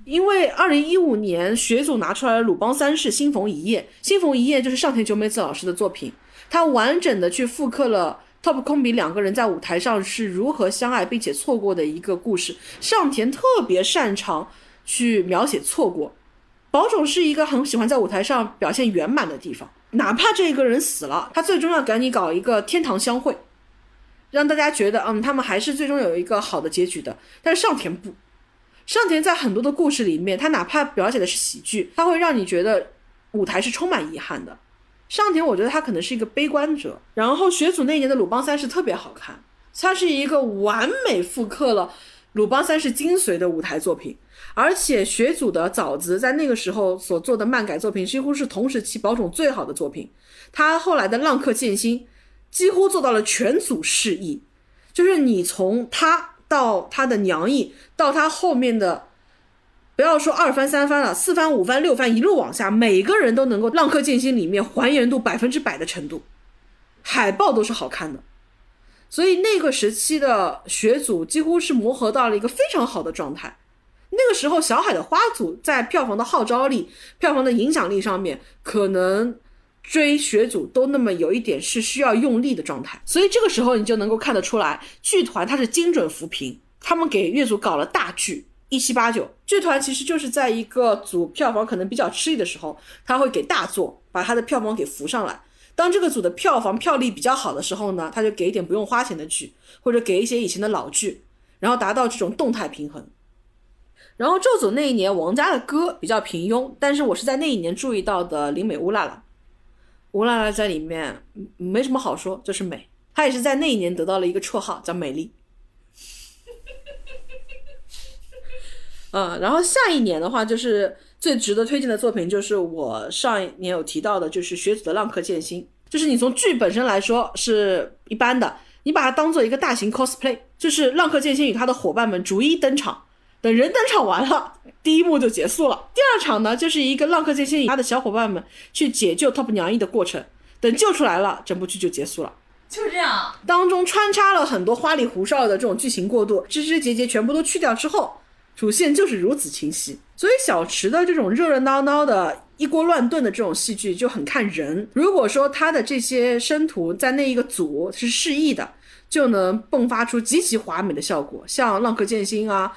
因为二零一五年学组拿出来了鲁邦三世新逢一夜，新逢一夜就是上田久美子老师的作品。他完整的去复刻了 Top 空比两个人在舞台上是如何相爱并且错过的一个故事。上田特别擅长去描写错过，宝冢是一个很喜欢在舞台上表现圆满的地方。哪怕这个人死了，他最终要赶你搞一个天堂相会，让大家觉得嗯，他们还是最终有一个好的结局的。但是上田不，上田在很多的故事里面，他哪怕表写的是喜剧，他会让你觉得舞台是充满遗憾的。上田，我觉得他可能是一个悲观者。然后学组那年的鲁邦三世特别好看，它是一个完美复刻了鲁邦三世精髓的舞台作品。而且学组的早子在那个时候所做的漫改作品，几乎是同时期宝冢最好的作品。他后来的浪客剑心几乎做到了全组适意，就是你从他到他的娘役，到他后面的。不要说二番三番了，四番五番六番一路往下，每个人都能够《浪客剑心》里面还原度百分之百的程度，海报都是好看的，所以那个时期的学组几乎是磨合到了一个非常好的状态。那个时候，小海的花组在票房的号召力、票房的影响力上面，可能追学组都那么有一点是需要用力的状态。所以这个时候你就能够看得出来，剧团它是精准扶贫，他们给乐组搞了大剧。一七八九剧团其实就是在一个组票房可能比较吃力的时候，他会给大作把他的票房给扶上来。当这个组的票房票力比较好的时候呢，他就给一点不用花钱的剧，或者给一些以前的老剧，然后达到这种动态平衡。然后这组那一年，王家的歌比较平庸，但是我是在那一年注意到的林美乌拉拉，乌拉拉在里面没什么好说，就是美。她也是在那一年得到了一个绰号叫美丽。嗯，然后下一年的话，就是最值得推荐的作品，就是我上一年有提到的，就是学子的《浪客剑心》。就是你从剧本身来说是一般的，你把它当做一个大型 cosplay，就是《浪客剑心》与他的伙伴们逐一登场，等人登场完了，第一幕就结束了。第二场呢，就是一个《浪客剑心》与他的小伙伴们去解救 Top 娘一的过程，等救出来了，整部剧就结束了。就这样，当中穿插了很多花里胡哨的这种剧情过渡，枝枝节节全部都去掉之后。主线就是如此清晰，所以小池的这种热热闹闹的一锅乱炖的这种戏剧就很看人。如果说他的这些生徒在那一个组是适意的，就能迸发出极其华美的效果，像浪客剑心啊、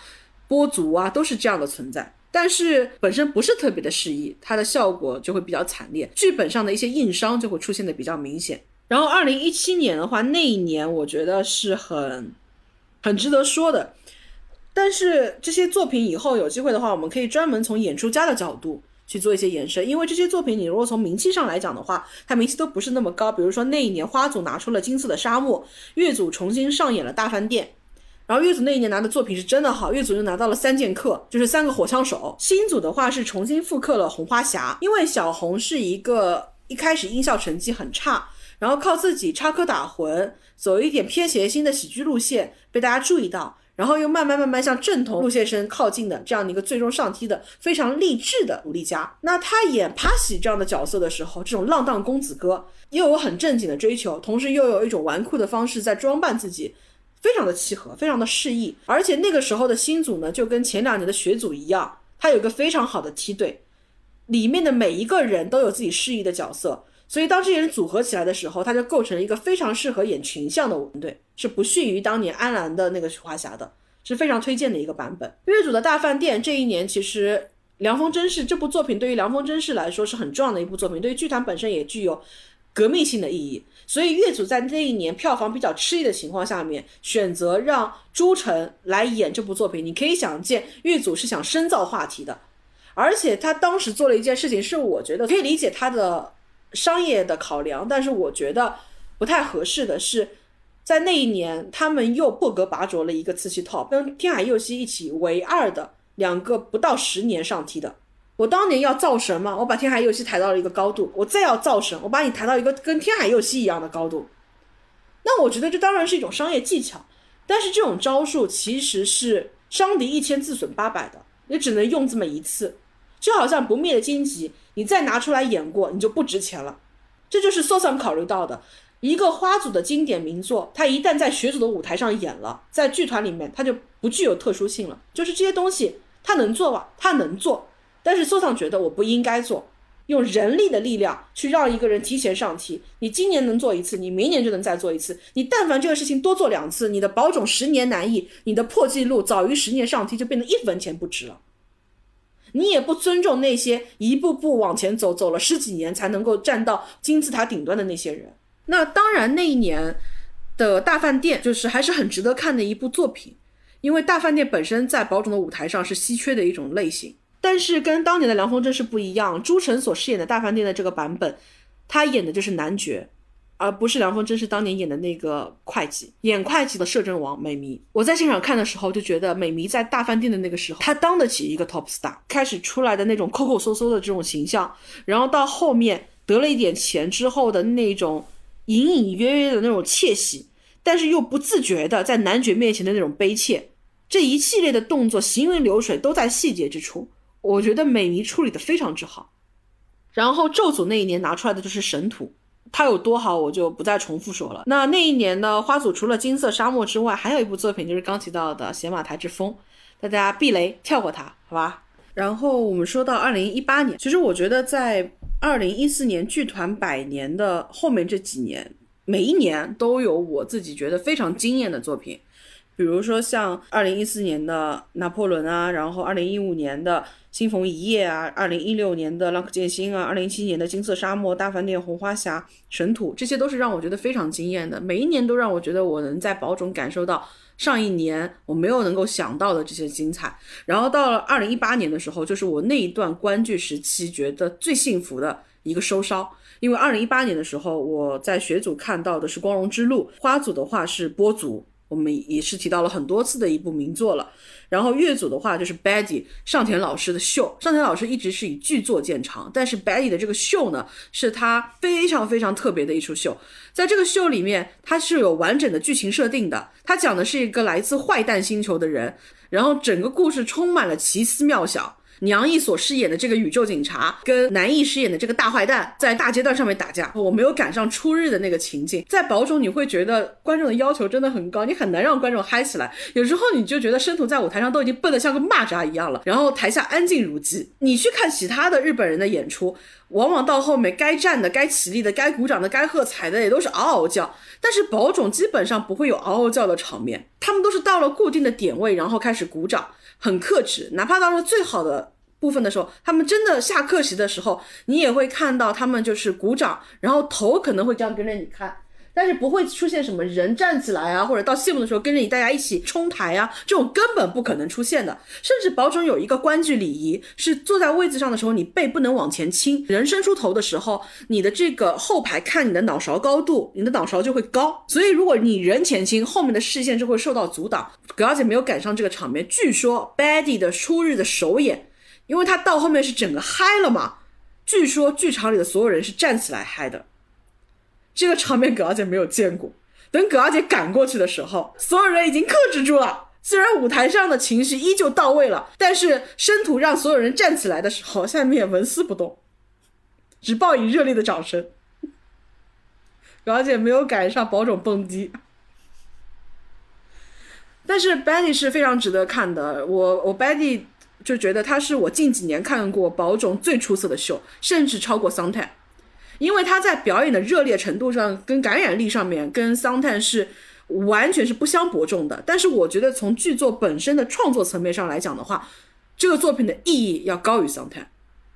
波族啊都是这样的存在。但是本身不是特别的适意，它的效果就会比较惨烈，剧本上的一些硬伤就会出现的比较明显。然后二零一七年的话，那一年我觉得是很很值得说的。但是这些作品以后有机会的话，我们可以专门从演出家的角度去做一些延伸，因为这些作品你如果从名气上来讲的话，它名气都不是那么高。比如说那一年花组拿出了《金色的沙漠》，乐组重新上演了《大饭店》。然后乐组那一年拿的作品是真的好，乐组就拿到了三剑客，就是三个火枪手。新组的话是重新复刻了红花侠，因为小红是一个一开始音效成绩很差，然后靠自己插科打诨，走一点偏谐星的喜剧路线被大家注意到，然后又慢慢慢慢向正统路线生靠近的这样的一个最终上梯的非常励志的努力家。那他演帕西这样的角色的时候，这种浪荡公子哥又有很正经的追求，同时又有一种纨绔的方式在装扮自己。非常的契合，非常的适意，而且那个时候的新组呢，就跟前两年的学组一样，它有一个非常好的梯队，里面的每一个人都有自己适意的角色，所以当这些人组合起来的时候，他就构成了一个非常适合演群像的团队，是不逊于当年安澜的那个花侠的，是非常推荐的一个版本。月组的大饭店这一年，其实凉风真是这部作品对于凉风真是来说是很重要的一部作品，对于剧团本身也具有革命性的意义。所以月组在那一年票房比较吃力的情况下面，选择让朱晨来演这部作品。你可以想见，月组是想深造话题的，而且他当时做了一件事情，是我觉得可以理解他的商业的考量，但是我觉得不太合适的是，在那一年他们又破格拔擢了一个次期 top，跟天海佑希一起唯二的两个不到十年上梯的。我当年要造神嘛，我把天海佑希抬到了一个高度，我再要造神，我把你抬到一个跟天海佑希一样的高度。那我觉得这当然是一种商业技巧，但是这种招数其实是伤敌一千自损八百的，你只能用这么一次，就好像不灭的荆棘，你再拿出来演过，你就不值钱了。这就是 s o s a 考虑到的一个花组的经典名作，它一旦在学组的舞台上演了，在剧团里面它就不具有特殊性了，就是这些东西它能做吧，它能做。但是苏桑觉得我不应该做，用人力的力量去让一个人提前上梯。你今年能做一次，你明年就能再做一次。你但凡这个事情多做两次，你的保种十年难易，你的破纪录早于十年上梯就变得一分钱不值了。你也不尊重那些一步步往前走，走了十几年才能够站到金字塔顶端的那些人。那当然，那一年的大饭店就是还是很值得看的一部作品，因为大饭店本身在保种的舞台上是稀缺的一种类型。但是跟当年的梁峰真是不一样，朱晨所饰演的大饭店的这个版本，他演的就是男角，而不是梁峰真是当年演的那个会计。演会计的摄政王美弥，我在现场看的时候就觉得美弥在大饭店的那个时候，她当得起一个 top star，开始出来的那种抠抠搜搜的这种形象，然后到后面得了一点钱之后的那种隐隐约约的那种窃喜，但是又不自觉的在男爵面前的那种悲切，这一系列的动作行云流水都在细节之处。我觉得美弥处理的非常之好，然后咒组那一年拿出来的就是神土，它有多好我就不再重复说了。那那一年呢，花组除了金色沙漠之外，还有一部作品就是刚提到的写马台之风，大家避雷跳过它，好吧？然后我们说到二零一八年，其实我觉得在二零一四年剧团百年的后面这几年，每一年都有我自己觉得非常惊艳的作品。比如说像二零一四年的拿破仑啊，然后二零一五年的新逢一夜啊，二零一六年的浪客剑心啊，二零一七年的金色沙漠、大饭店、红花侠、神土，这些都是让我觉得非常惊艳的。每一年都让我觉得我能在宝冢感受到上一年我没有能够想到的这些精彩。然后到了二零一八年的时候，就是我那一段观剧时期觉得最幸福的一个收梢，因为二零一八年的时候我在学组看到的是《光荣之路》，花组的话是波族。我们也是提到了很多次的一部名作了。然后乐组的话就是 Betty 上田老师的秀，上田老师一直是以剧作见长，但是 Betty 的这个秀呢，是他非常非常特别的一出秀。在这个秀里面，它是有完整的剧情设定的。它讲的是一个来自坏蛋星球的人，然后整个故事充满了奇思妙想。娘义所饰演的这个宇宙警察跟南艺饰演的这个大坏蛋在大阶段上面打架，我没有赶上初日的那个情景。在保种你会觉得观众的要求真的很高，你很难让观众嗨起来。有时候你就觉得生徒在舞台上都已经笨得像个蚂蚱一样了，然后台下安静如鸡。你去看其他的日本人的演出，往往到后面该站的、该起立的、该鼓掌的、该喝彩的也都是嗷嗷叫，但是保种基本上不会有嗷嗷叫的场面，他们都是到了固定的点位，然后开始鼓掌，很克制，哪怕到了最好的。部分的时候，他们真的下课席的时候，你也会看到他们就是鼓掌，然后头可能会这样跟着你看，但是不会出现什么人站起来啊，或者到谢幕的时候跟着你大家一起冲台啊，这种根本不可能出现的。甚至保准有一个观剧礼仪，是坐在位子上的时候，你背不能往前倾，人伸出头的时候，你的这个后排看你的脑勺高度，你的脑勺就会高。所以如果你人前倾，后面的视线就会受到阻挡。葛小姐没有赶上这个场面，据说 Betty 的初日的首演，因为她到后面是整个嗨了嘛，据说剧场里的所有人是站起来嗨的。这个场面葛小姐没有见过。等葛小姐赶过去的时候，所有人已经克制住了。虽然舞台上的情绪依旧到位了，但是申屠让所有人站起来的时候，下面纹丝不动，只报以热烈的掌声。葛小姐没有赶上保种蹦迪，但是 Betty 是非常值得看的。我我 Betty 就觉得她是我近几年看过保种最出色的秀，甚至超过桑泰。因为他在表演的热烈程度上跟感染力上面跟桑探是完全是不相伯仲的。但是我觉得从剧作本身的创作层面上来讲的话，这个作品的意义要高于桑探。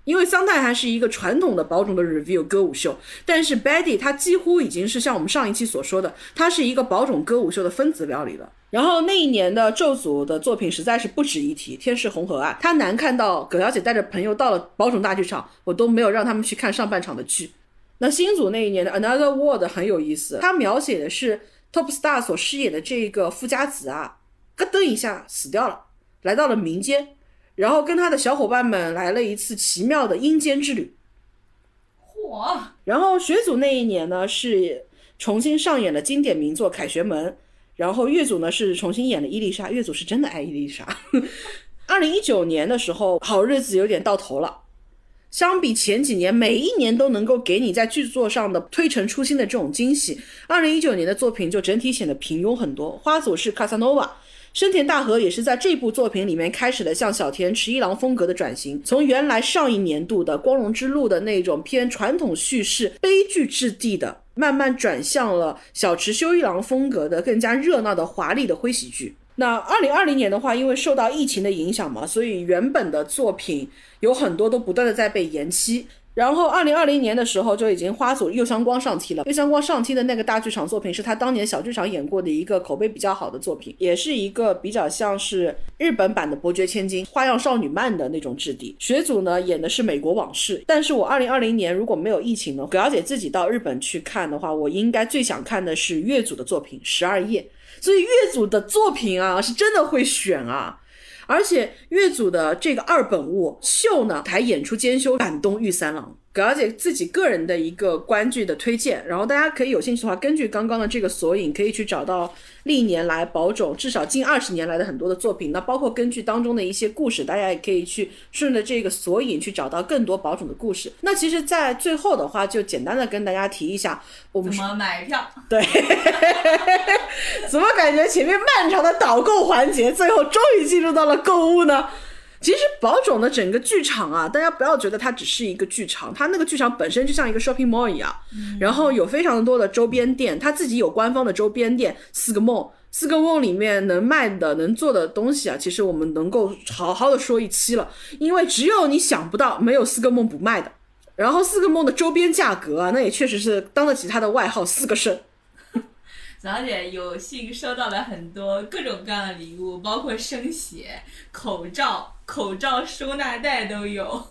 因为桑泰还是一个传统的保种的 review 歌舞秀，但是 Betty 它几乎已经是像我们上一期所说的，它是一个保种歌舞秀的分子料理了。然后那一年的咒组的作品实在是不值一提，《天是红河岸》，它难看到葛小姐带着朋友到了保种大剧场，我都没有让他们去看上半场的剧。那新组那一年的 Another World 很有意思，它描写的是 Top Star 所饰演的这个富家子啊，咯噔一下死掉了，来到了民间，然后跟他的小伙伴们来了一次奇妙的阴间之旅。嚯，然后学组那一年呢是重新上演了经典名作《凯旋门》，然后乐组呢是重新演了伊丽莎，乐组是真的爱伊丽莎。二零一九年的时候，好日子有点到头了。相比前几年，每一年都能够给你在剧作上的推陈出新的这种惊喜，二零一九年的作品就整体显得平庸很多。花组是卡萨诺瓦，深田大和也是在这部作品里面开始了向小田池一郎风格的转型，从原来上一年度的《光荣之路》的那种偏传统叙事、悲剧质地的，慢慢转向了小池修一郎风格的更加热闹的华丽的诙谐剧。那二零二零年的话，因为受到疫情的影响嘛，所以原本的作品有很多都不断的在被延期。然后二零二零年的时候就已经花组右相光上梯了。右相光上梯的那个大剧场作品是他当年小剧场演过的一个口碑比较好的作品，也是一个比较像是日本版的《伯爵千金》花样少女漫的那种质地。学组呢演的是美国往事，但是我二零二零年如果没有疫情呢，葛小姐自己到日本去看的话，我应该最想看的是月组的作品《十二夜》。所以乐组的作品啊，是真的会选啊，而且乐组的这个二本物秀呢，还演出兼修感动玉三郎。葛小姐自己个人的一个观剧的推荐，然后大家可以有兴趣的话，根据刚刚的这个索引，可以去找到历年来宝冢至少近二十年来的很多的作品。那包括根据当中的一些故事，大家也可以去顺着这个索引去找到更多宝冢的故事。那其实，在最后的话，就简单的跟大家提一下，我们怎么买票？对，怎么感觉前面漫长的导购环节，最后终于进入到了购物呢？其实宝冢的整个剧场啊，大家不要觉得它只是一个剧场，它那个剧场本身就像一个 shopping mall 一样，然后有非常多的周边店，它自己有官方的周边店，四个梦，四个梦里面能卖的、能做的东西啊，其实我们能够好好的说一期了，因为只有你想不到，没有四个梦不卖的。然后四个梦的周边价格啊，那也确实是当得起它的外号“四个肾”。早姐有幸收到了很多各种各样的礼物，包括生鞋、口罩、口罩收纳袋都有，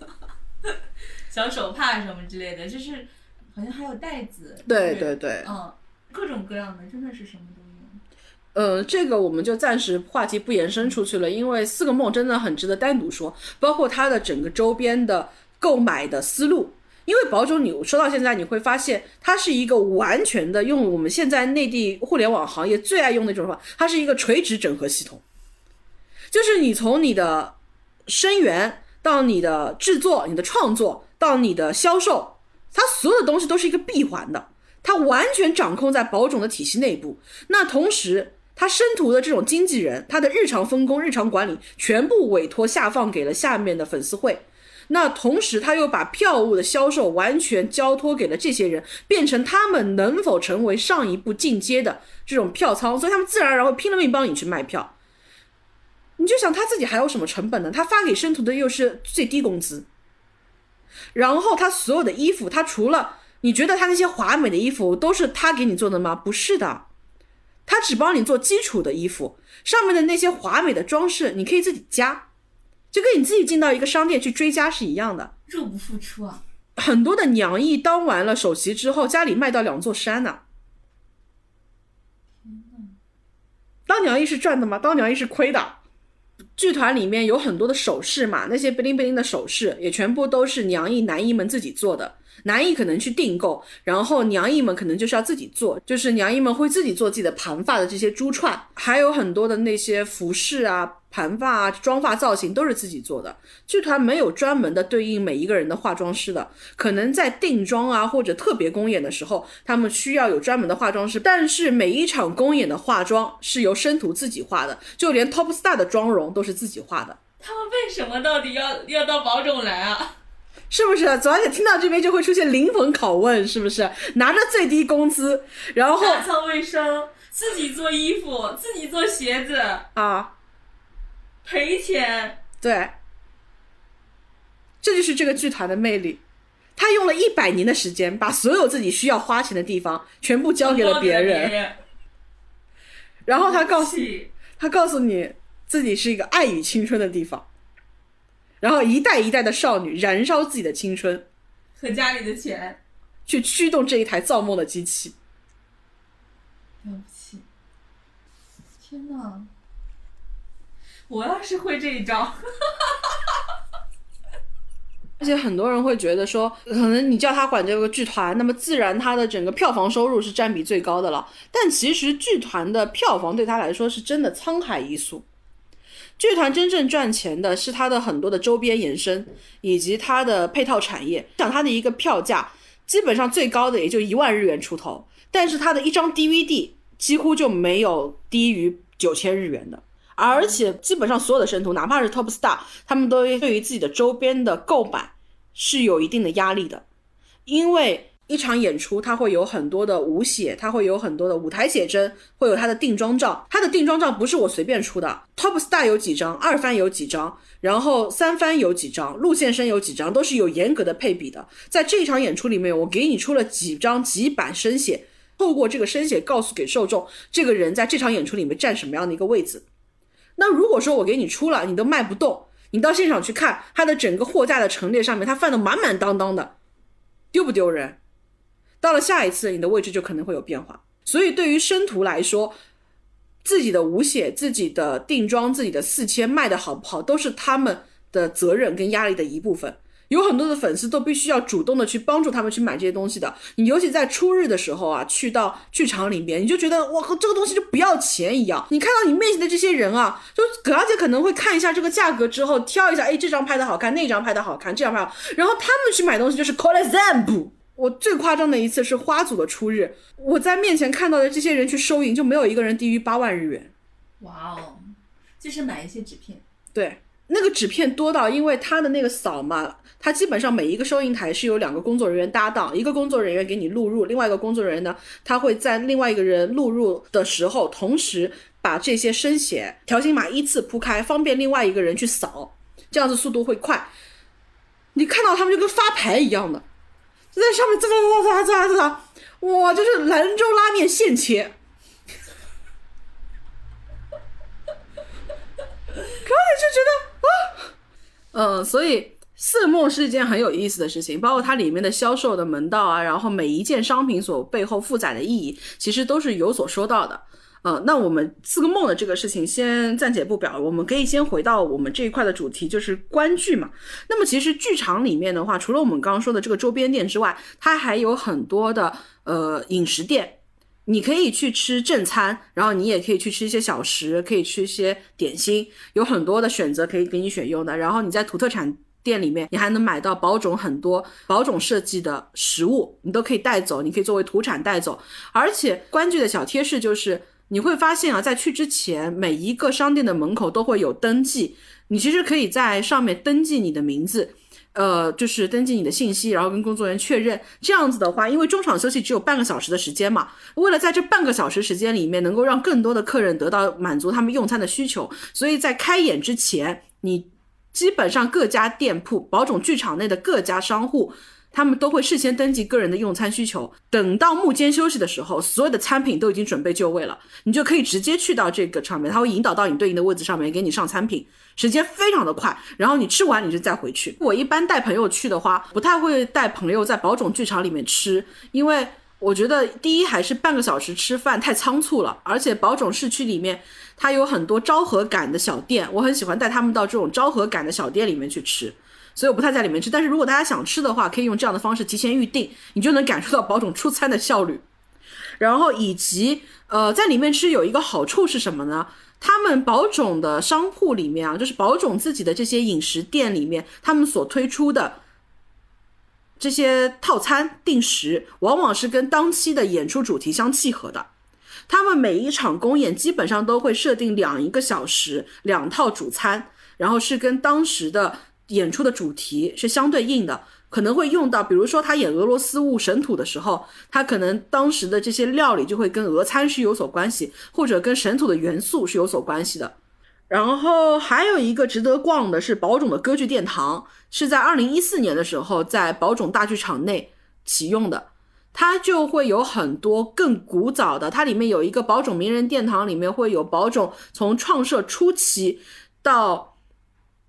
小手帕什么之类的，就是好像还有袋子。对对对嗯，各种各样的，真的是什么都有。呃，这个我们就暂时话题不延伸出去了，因为四个梦真的很值得单独说，包括它的整个周边的购买的思路。因为保种你说到现在，你会发现它是一个完全的用我们现在内地互联网行业最爱用的一种方法，它是一个垂直整合系统，就是你从你的生源到你的制作、你的创作到你的销售，它所有的东西都是一个闭环的，它完全掌控在保种的体系内部。那同时，他申图的这种经纪人，他的日常分工、日常管理全部委托下放给了下面的粉丝会。那同时，他又把票务的销售完全交托给了这些人，变成他们能否成为上一步进阶的这种票仓，所以他们自然而然会拼了命帮你去卖票。你就想他自己还有什么成本呢？他发给申屠的又是最低工资，然后他所有的衣服，他除了你觉得他那些华美的衣服都是他给你做的吗？不是的，他只帮你做基础的衣服，上面的那些华美的装饰你可以自己加，就跟你自己进到一个商店去追加是一样的。入不敷出啊！很多的娘役当完了首席之后，家里卖到两座山呢、当娘役是赚的吗？当娘役是亏的。剧团里面有很多的首饰嘛，那些 bling bling 的首饰也全部都是娘役男役们自己做的。男艺可能去订购，然后娘艺们可能就是要自己做，就是娘艺们会自己做自己的盘发的这些珠串，还有很多的那些服饰啊、盘发啊、妆发造型都是自己做的。剧团没有专门的对应每一个人的化妆师的，可能在定妆啊或者特别公演的时候，他们需要有专门的化妆师，但是每一场公演的化妆是由生徒自己化的，就连 top star 的妆容都是自己化的。他们为什么到底要要到保种来啊？是不是？而且听到这边就会出现灵魂拷问，是不是？拿着最低工资，然后打扫卫生，自己做衣服，自己做鞋子，啊，赔钱。对，这就是这个剧团的魅力。他用了一百年的时间，把所有自己需要花钱的地方全部交给了别人，然后他告诉气他告诉你自己是一个爱与青春的地方，然后一代一代的少女燃烧自己的青春，和家里的钱，去驱动这一台造梦的机器。了不起！天哪！我要是会这一招，而且很多人会觉得说，可能你叫他管这个剧团，那么自然他的整个票房收入是占比最高的了。但其实剧团的票房对他来说是真的沧海一粟。剧团真正赚钱的是它的很多的周边延伸，以及它的配套产业。像它的一个票价，基本上最高的也就一万日元出头，但是它的一张 DVD 几乎就没有低于九千日元的。而且基本上所有的生图，哪怕是 Top Star，他们都对于自己的周边的购买是有一定的压力的，因为一场演出它会有很多的舞写，它会有很多的舞台写真，会有它的定妆照。它的定妆照不是我随便出的，Top Star 有几张，二番有几张，然后三番有几张，陆线生有几张，都是有严格的配比的。在这一场演出里面，我给你出了几张几版生写，透过这个生写告诉给受众，这个人在这场演出里面占什么样的一个位置。那如果说我给你出了，你都卖不动，你到现场去看它的整个货架的陈列上面，它放的满满当当的，丢不丢人？到了下一次，你的位置就可能会有变化。所以对于生徒来说，自己的舞写、自己的定妆、自己的四千卖的好不好，都是他们的责任跟压力的一部分。有很多的粉丝都必须要主动的去帮助他们去买这些东西的。你尤其在初日的时候啊，去到剧场里面，你就觉得哇，这个东西就不要钱一样。你看到你面前的这些人啊，就葛小姐可能会看一下这个价格之后，挑一下，哎，这张拍的好看，那张拍的好看，这张拍好，然后他们去买东西就是 c o l l e z a m b 我最夸张的一次是花组的初日，我在面前看到的这些人去收银，就没有一个人低于八万日元。哇哦，就是买一些纸片，对，那个纸片多到，因为他的那个扫嘛，他基本上每一个收银台是有两个工作人员搭档，一个工作人员给你录入，另外一个工作人员呢，他会在另外一个人录入的时候，同时把这些生写条形码依次铺开，方便另外一个人去扫，这样子速度会快。你看到他们就跟发牌一样的，就在上面咂咂咂咂咂咂，哇，就是兰州拉面现切。可你就觉得啊，嗯，所以色梦是一件很有意思的事情，包括它里面的销售的门道啊，然后每一件商品所背后负载的意义，其实都是有所说到的。呃，那我们四个梦的这个事情先暂且不表，我们可以先回到我们这一块的主题，就是观剧嘛。那么其实剧场里面的话，除了我们刚刚说的这个周边店之外，它还有很多的呃饮食店。你可以去吃正餐，然后你也可以去吃一些小食，可以吃一些点心，有很多的选择可以给你选用的。然后你在土特产店里面，你还能买到保种很多保种设计的食物，你都可以带走，你可以作为土产带走。而且观剧的小贴士就是，你会发现啊，在去之前，每一个商店的门口都会有登记，你其实可以在上面登记你的名字。呃，就是登记你的信息，然后跟工作人员确认。这样子的话，因为中场休息只有半个小时的时间嘛，为了在这半个小时时间里面能够让更多的客人得到满足他们用餐的需求，所以在开演之前，你基本上各家店铺、保种剧场内的各家商户他们都会事先登记个人的用餐需求，等到幕间休息的时候，所有的餐品都已经准备就位了，你就可以直接去到这个场面，他会引导到你对应的位置上面给你上餐品，时间非常的快，然后你吃完你就再回去。我一般带朋友去的话，不太会带朋友在宝冢剧场里面吃，因为我觉得第一还是半个小时吃饭太仓促了，而且宝冢市区里面它有很多昭和感的小店，我很喜欢带他们到这种昭和感的小店里面去吃。所以我不太在里面吃，但是如果大家想吃的话，可以用这样的方式提前预定，你就能感受到宝冢出餐的效率。然后以及呃，在里面吃有一个好处是什么呢？他们宝冢的商铺里面啊，就是宝冢自己的这些饮食店里面，他们所推出的这些套餐定时，往往是跟当期的演出主题相契合的。他们每一场公演基本上都会设定两一个小时两套主餐，然后是跟当时的演出的主题是相对应的，可能会用到，比如说他演俄罗斯雾神土的时候，他可能当时的这些料理就会跟俄餐是有所关系，或者跟神土的元素是有所关系的。然后还有一个值得逛的是宝冢的歌剧殿堂，是在二零一四年的时候在宝冢大剧场内启用的，它就会有很多更古早的，它里面有一个宝冢名人殿堂，里面会有宝冢从创设初期到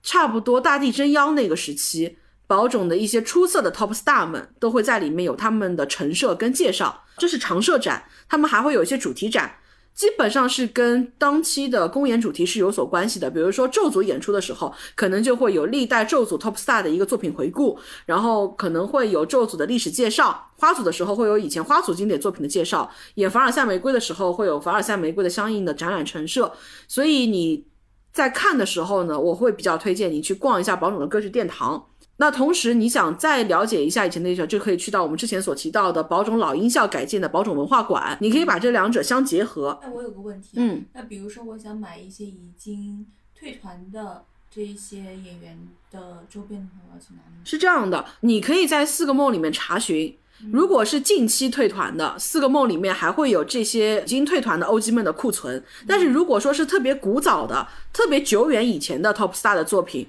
差不多大地真央那个时期，宝冢的一些出色的 top star 们都会在里面有他们的陈设跟介绍，这是常设展，他们还会有一些主题展。基本上是跟当期的公演主题是有所关系的，比如说咒组演出的时候，可能就会有历代咒组 top star 的一个作品回顾，然后可能会有咒组的历史介绍；花组的时候会有以前花组经典作品的介绍；演凡尔赛玫瑰的时候会有凡尔赛玫瑰的相应的展览陈设。所以你在看的时候呢，我会比较推荐你去逛一下宝冢的歌剧殿堂。那同时，你想再了解一下以前的历史，就可以去到我们之前所提到的宝冢老音校改建的宝冢文化馆，你可以把这两者相结合。那我有个问题、啊，嗯，那比如说我想买一些已经退团的这一些演员的周边的话，我要去哪里？是这样的，你可以在四个梦里面查询。如果是近期退团的，四个梦里面还会有这些已经退团的 OG 们的库存。但是如果说是特别古早的、特别久远以前的 Top Star 的作品，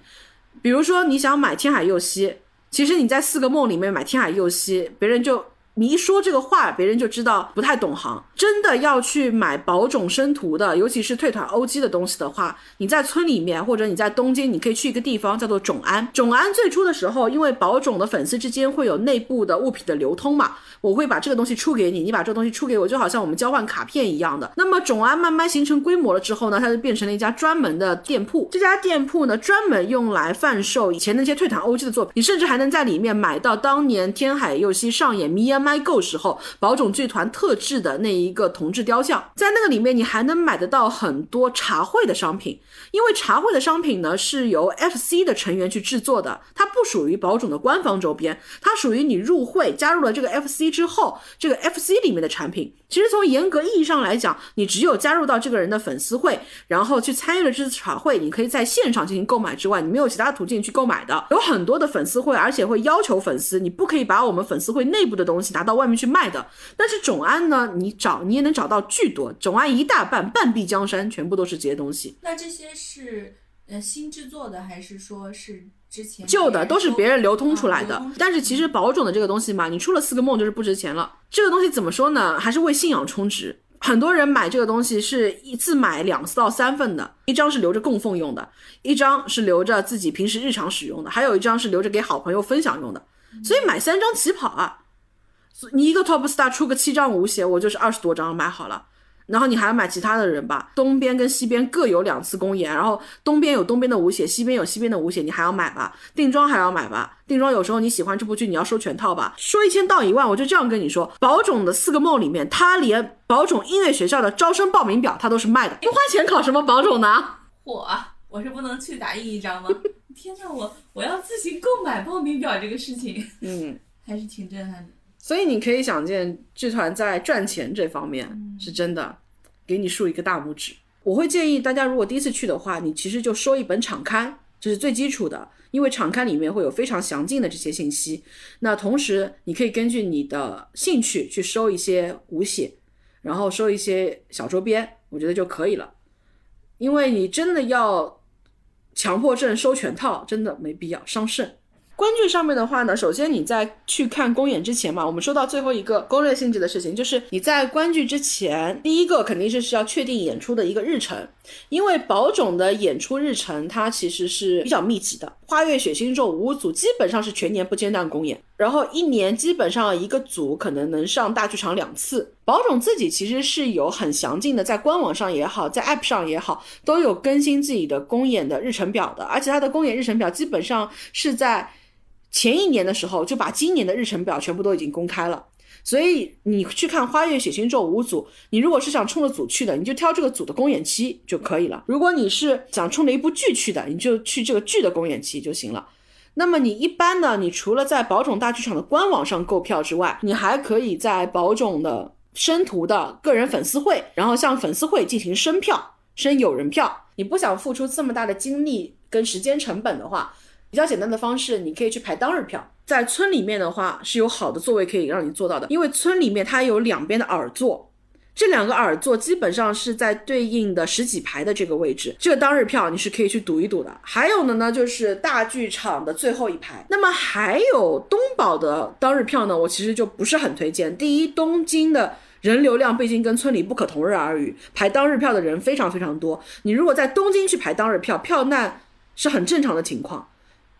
比如说你想买天海佑希，其实你在四个梦里面买天海佑希，别人就你一说这个话，别人就知道不太懂行。真的要去买宝冢生图的，尤其是退团 OG 的东西的话，你在村里面或者你在东京，你可以去一个地方叫做冢安。冢安最初的时候，因为宝冢的粉丝之间会有内部的物品的流通嘛，我会把这个东西出给你，你把这个东西出给我，就好像我们交换卡片一样的。那么冢安慢慢形成规模了之后呢，它就变成了一家专门的店铺。这家店铺呢，专门用来贩售以前那些退团 OG 的作品，你甚至还能在里面买到当年天海佑希上演《Me and My Go》时候宝冢剧团特制的那一个铜制雕像，在那个里面你还能买得到很多茶会的商品，因为茶会的商品呢是由 FC 的成员去制作的，它不属于宝冢的官方周边，它属于你入会加入了这个 FC 之后，这个 FC 里面的产品。其实从严格意义上来讲，你只有加入到这个人的粉丝会，然后去参与了这次茶会，你可以在现场进行购买之外，你没有其他途径去购买的。有很多的粉丝会，而且会要求粉丝，你不可以把我们粉丝会内部的东西拿到外面去卖的。但是种安呢，你找你也能找到巨多，种安一大半半壁江山全部都是这些东西。那这些是呃新制作的，还是说是之前旧的都是别人流通出来的但是其实宝冢的这个东西嘛，你出了四个梦就是不值钱了。这个东西怎么说呢？还是为信仰充值。很多人买这个东西是一次买两到三份的，一张是留着供奉用的，一张是留着自己平时日常使用的，还有一张是留着给好朋友分享用的。所以买三张起跑啊！你一个 Top Star 出个七张无血，我就是二十多张买好了。然后你还要买其他的人吧，东边跟西边各有两次公演，然后东边有东边的无血，西边有西边的无血，你还要买吧？定妆还要买吧？定妆有时候你喜欢这部剧，你要收全套吧？说一千道一万，我就这样跟你说，宝冢的四个梦里面，他连宝冢音乐学校的招生报名表他都是卖的，不花钱考什么宝冢呢？我啊我是不能去打印一张吗？天呐，我我要自行购买报名表这个事情嗯，还是挺震撼的。所以你可以想见，剧团在赚钱这方面是真的，给你竖一个大拇指。我会建议大家，如果第一次去的话，你其实就收一本场刊，这是最基础的，因为场刊里面会有非常详尽的这些信息。那同时，你可以根据你的兴趣去收一些无写，然后收一些小周边，我觉得就可以了。因为你真的要强迫症收全套，真的没必要，伤肾。观剧上面的话呢，首先你在去看公演之前嘛，我们说到最后一个攻略性质的事情，就是你在观剧之前，第一个肯定是是要确定演出的一个日程，因为宝冢的演出日程它其实是比较密集的，花月血星咒五组基本上是全年不间断公演，然后一年基本上一个组可能能上大剧场两次。宝冢自己其实是有很详尽的，在官网上也好，在 App 上也好，都有更新自己的公演的日程表的，而且它的公演日程表基本上是在前一年的时候就把今年的日程表全部都已经公开了。所以你去看《花月血星咒》五组，你如果是想冲着组去的，你就挑这个组的公演期就可以了；如果你是想冲着一部剧去的，你就去这个剧的公演期就行了。那么你一般呢，你除了在宝冢大剧场的官网上购票之外，你还可以在宝冢的生图的个人粉丝会，然后向粉丝会进行申票、申友人票。你不想付出这么大的精力跟时间成本的话，比较简单的方式，你可以去排当日票。在村里面的话，是有好的座位可以让你坐到的，因为村里面它有两边的耳座，这两个耳座基本上是在对应的十几排的这个位置，这个当日票你是可以去赌一赌的。还有的呢，就是大剧场的最后一排。那么还有东宝的当日票呢，我其实就不是很推荐。第一，东京的人流量毕竟跟村里不可同日而语，排当日票的人非常非常多。你如果在东京去排当日票，票难是很正常的情况，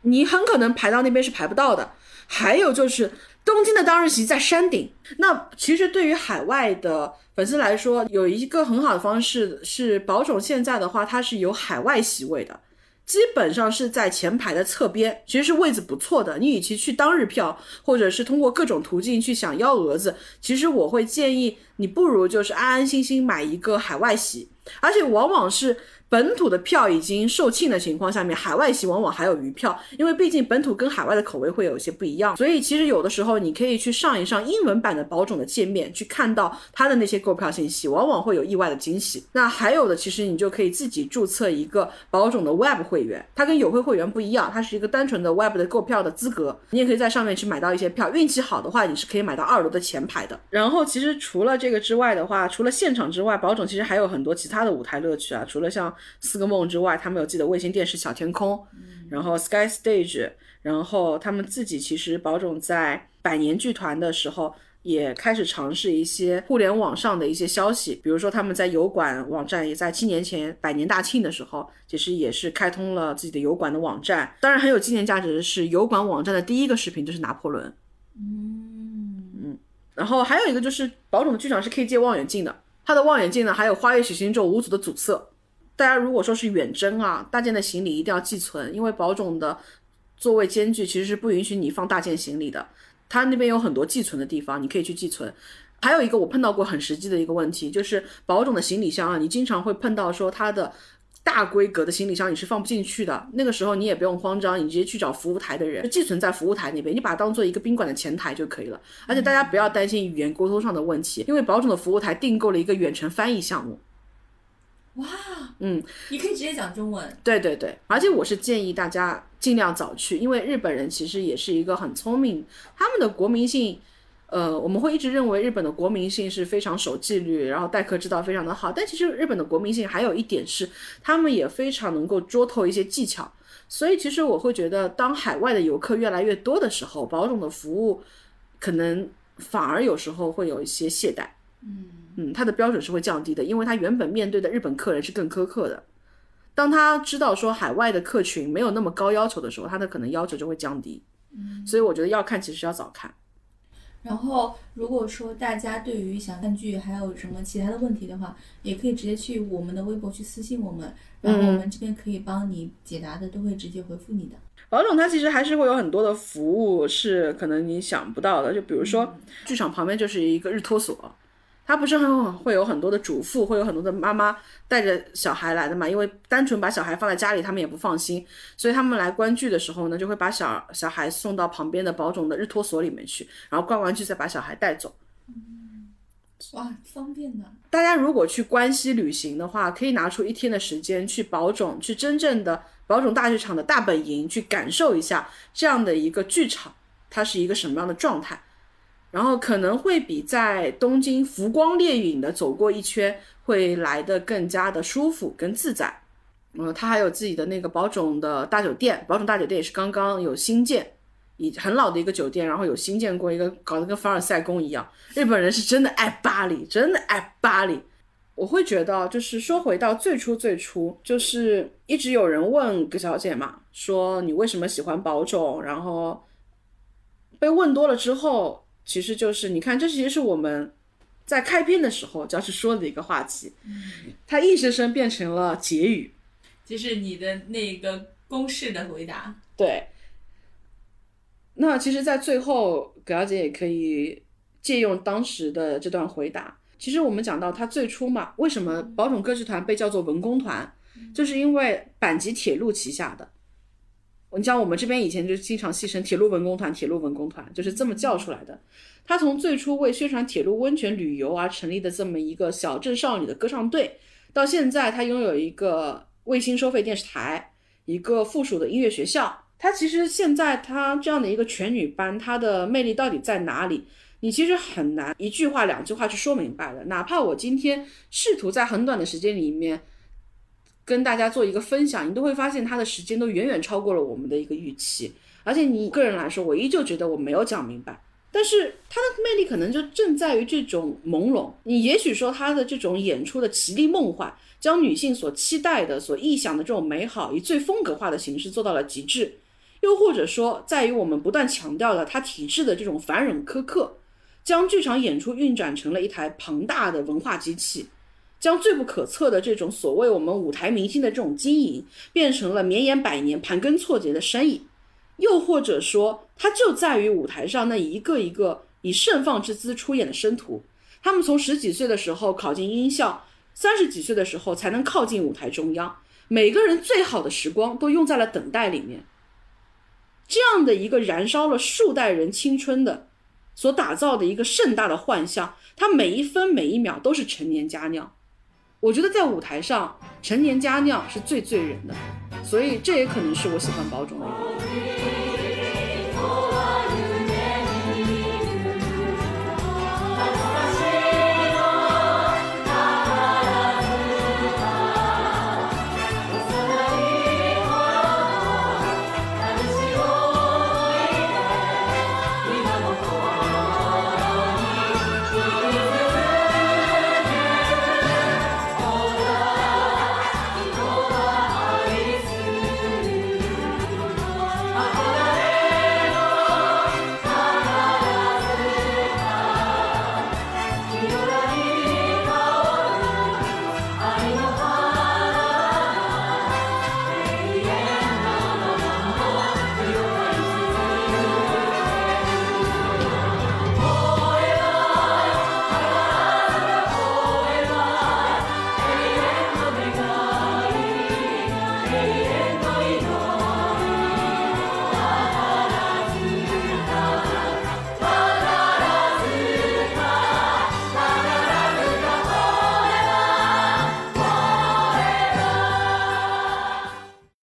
你很可能排到那边是排不到的。还有就是东京的当日席在山顶，那其实对于海外的粉丝来说，有一个很好的方式是宝冢现在的话，它是有海外席位的，基本上是在前排的侧边，其实是位置不错的。你与其去当日票，或者是通过各种途径去想幺蛾子，其实我会建议你不如就是安安心心买一个海外席，而且往往是。本土的票已经售罄的情况下面，海外席往往还有余票，因为毕竟本土跟海外的口味会有一些不一样，所以其实有的时候你可以去上一上英文版的宝冢的界面，去看到它的那些购票信息，往往会有意外的惊喜。那还有的，其实你就可以自己注册一个宝冢的 Web 会员，它跟友会会员不一样，它是一个单纯的 Web 的购票的资格，你也可以在上面去买到一些票，运气好的话，你是可以买到二楼的前排的。然后其实除了这个之外的话，除了现场之外，宝冢其实还有很多其他的舞台乐趣啊，除了像四个梦之外，他们有自己的卫星电视小天空，然后 Sky Stage，然后他们自己其实宝冢在百年剧团的时候。也开始尝试一些互联网上的一些消息，比如说他们在油管网站也在七年前百年大庆的时候，其实也是开通了自己的油管的网站。当然很有纪念价值的是，油管网站的第一个视频就是拿破仑。嗯然后还有一个就是宝冢的剧场是可以借望远镜的，它的望远镜呢还有花月许星咒五组的组色。大家如果说是远征啊，大件的行李一定要寄存，因为宝冢的座位间距其实是不允许你放大件行李的。他那边有很多寄存的地方，你可以去寄存。还有一个我碰到过很实际的一个问题，就是宝冢的行李箱啊，你经常会碰到说它的大规格的行李箱你是放不进去的。那个时候你也不用慌张，你直接去找服务台的人，寄存在服务台那边，你把它当做一个宾馆的前台就可以了。而且大家不要担心语言沟通上的问题，因为宝冢的服务台订购了一个远程翻译项目。哇，嗯，你可以直接讲中文。对对对，而且我是建议大家尽量早去，因为日本人其实也是一个很聪明，他们的国民性，呃，我们会一直认为日本的国民性是非常守纪律，然后待客之道非常的好，但其实日本的国民性还有一点是，他们也非常能够捉透一些技巧，所以其实我会觉得，当海外的游客越来越多的时候，保种的服务可能反而有时候会有一些懈怠。嗯，他的标准是会降低的，因为他原本面对的日本客人是更苛刻的。当他知道说海外的客群没有那么高要求的时候，他的可能要求就会降低。嗯，所以我觉得要看其实要早看。然后，如果说大家对于想看剧还有什么其他的问题的话，也可以直接去我们的微博去私信我们，然后我们这边可以帮你解答的，都会直接回复你的。保总他其实还是会有很多的服务是可能你想不到的，就比如说剧场旁边就是一个日托所。他不是很会有很多的主妇，会有很多的妈妈带着小孩来的嘛？因为单纯把小孩放在家里，他们也不放心，所以他们来观剧的时候呢，就会把小小孩送到旁边的保种的日托所里面去，然后观完剧再把小孩带走。哇，方便的！大家如果去关西旅行的话，可以拿出一天的时间去保种，去真正的保种大剧场的大本营去感受一下这样的一个剧场，它是一个什么样的状态。然后可能会比在东京浮光掠影的走过一圈会来的更加的舒服跟自在。嗯，他还有自己的那个宝冢的大酒店，宝冢大酒店也是刚刚有新建，以很老的一个酒店，然后有新建过一个，搞得跟凡尔赛宫一样。日本人是真的爱巴黎，真的爱巴黎。我会觉得，就是说回到最初最初，就是一直有人问葛小姐嘛，说你为什么喜欢宝冢，然后被问多了之后，其实就是你看，这其实是我们在开篇的时候就要去说的一个话题，它硬生生变成了结语。就是你的那个公式的回答。对，那其实，在最后，葛小姐也可以借用当时的这段回答。其实我们讲到它最初嘛，为什么宝冢歌剧团被叫做文工团，就是因为阪急铁路旗下的。你像我们这边以前就经常戏称铁路文工团，铁路文工团就是这么叫出来的。它从最初为宣传铁路温泉旅游而成立的这么一个小镇少女的歌唱队，到现在它拥有一个卫星收费电视台，一个附属的音乐学校。它其实现在它这样的一个全女班，它的魅力到底在哪里？你其实很难一句话两句话去说明白的。哪怕我今天试图在很短的时间里面跟大家做一个分享，你都会发现它的时间都远远超过了我们的一个预期。而且你个人来说，我依旧觉得我没有讲明白。但是它的魅力可能就正在于这种朦胧。你也许说它的这种演出的奇丽梦幻，将女性所期待的、所臆想的这种美好，以最风格化的形式做到了极致。又或者说，在于我们不断强调了它体制的这种繁荣苛刻，将剧场演出运转成了一台庞大的文化机器，将最不可测的这种所谓我们舞台明星的这种经营，变成了绵延百年、盘根错节的生意。又或者说，它就在于舞台上那一个一个以盛放之姿出演的生徒，他们从十几岁的时候考进音校，三十几岁的时候才能靠近舞台中央，每个人最好的时光都用在了等待里面。这样的一个燃烧了数代人青春的，所打造的一个盛大的幻象，它每一分每一秒都是陈年佳酿。我觉得在舞台上，陈年佳酿是最醉人的，所以这也可能是我喜欢宝总的原因。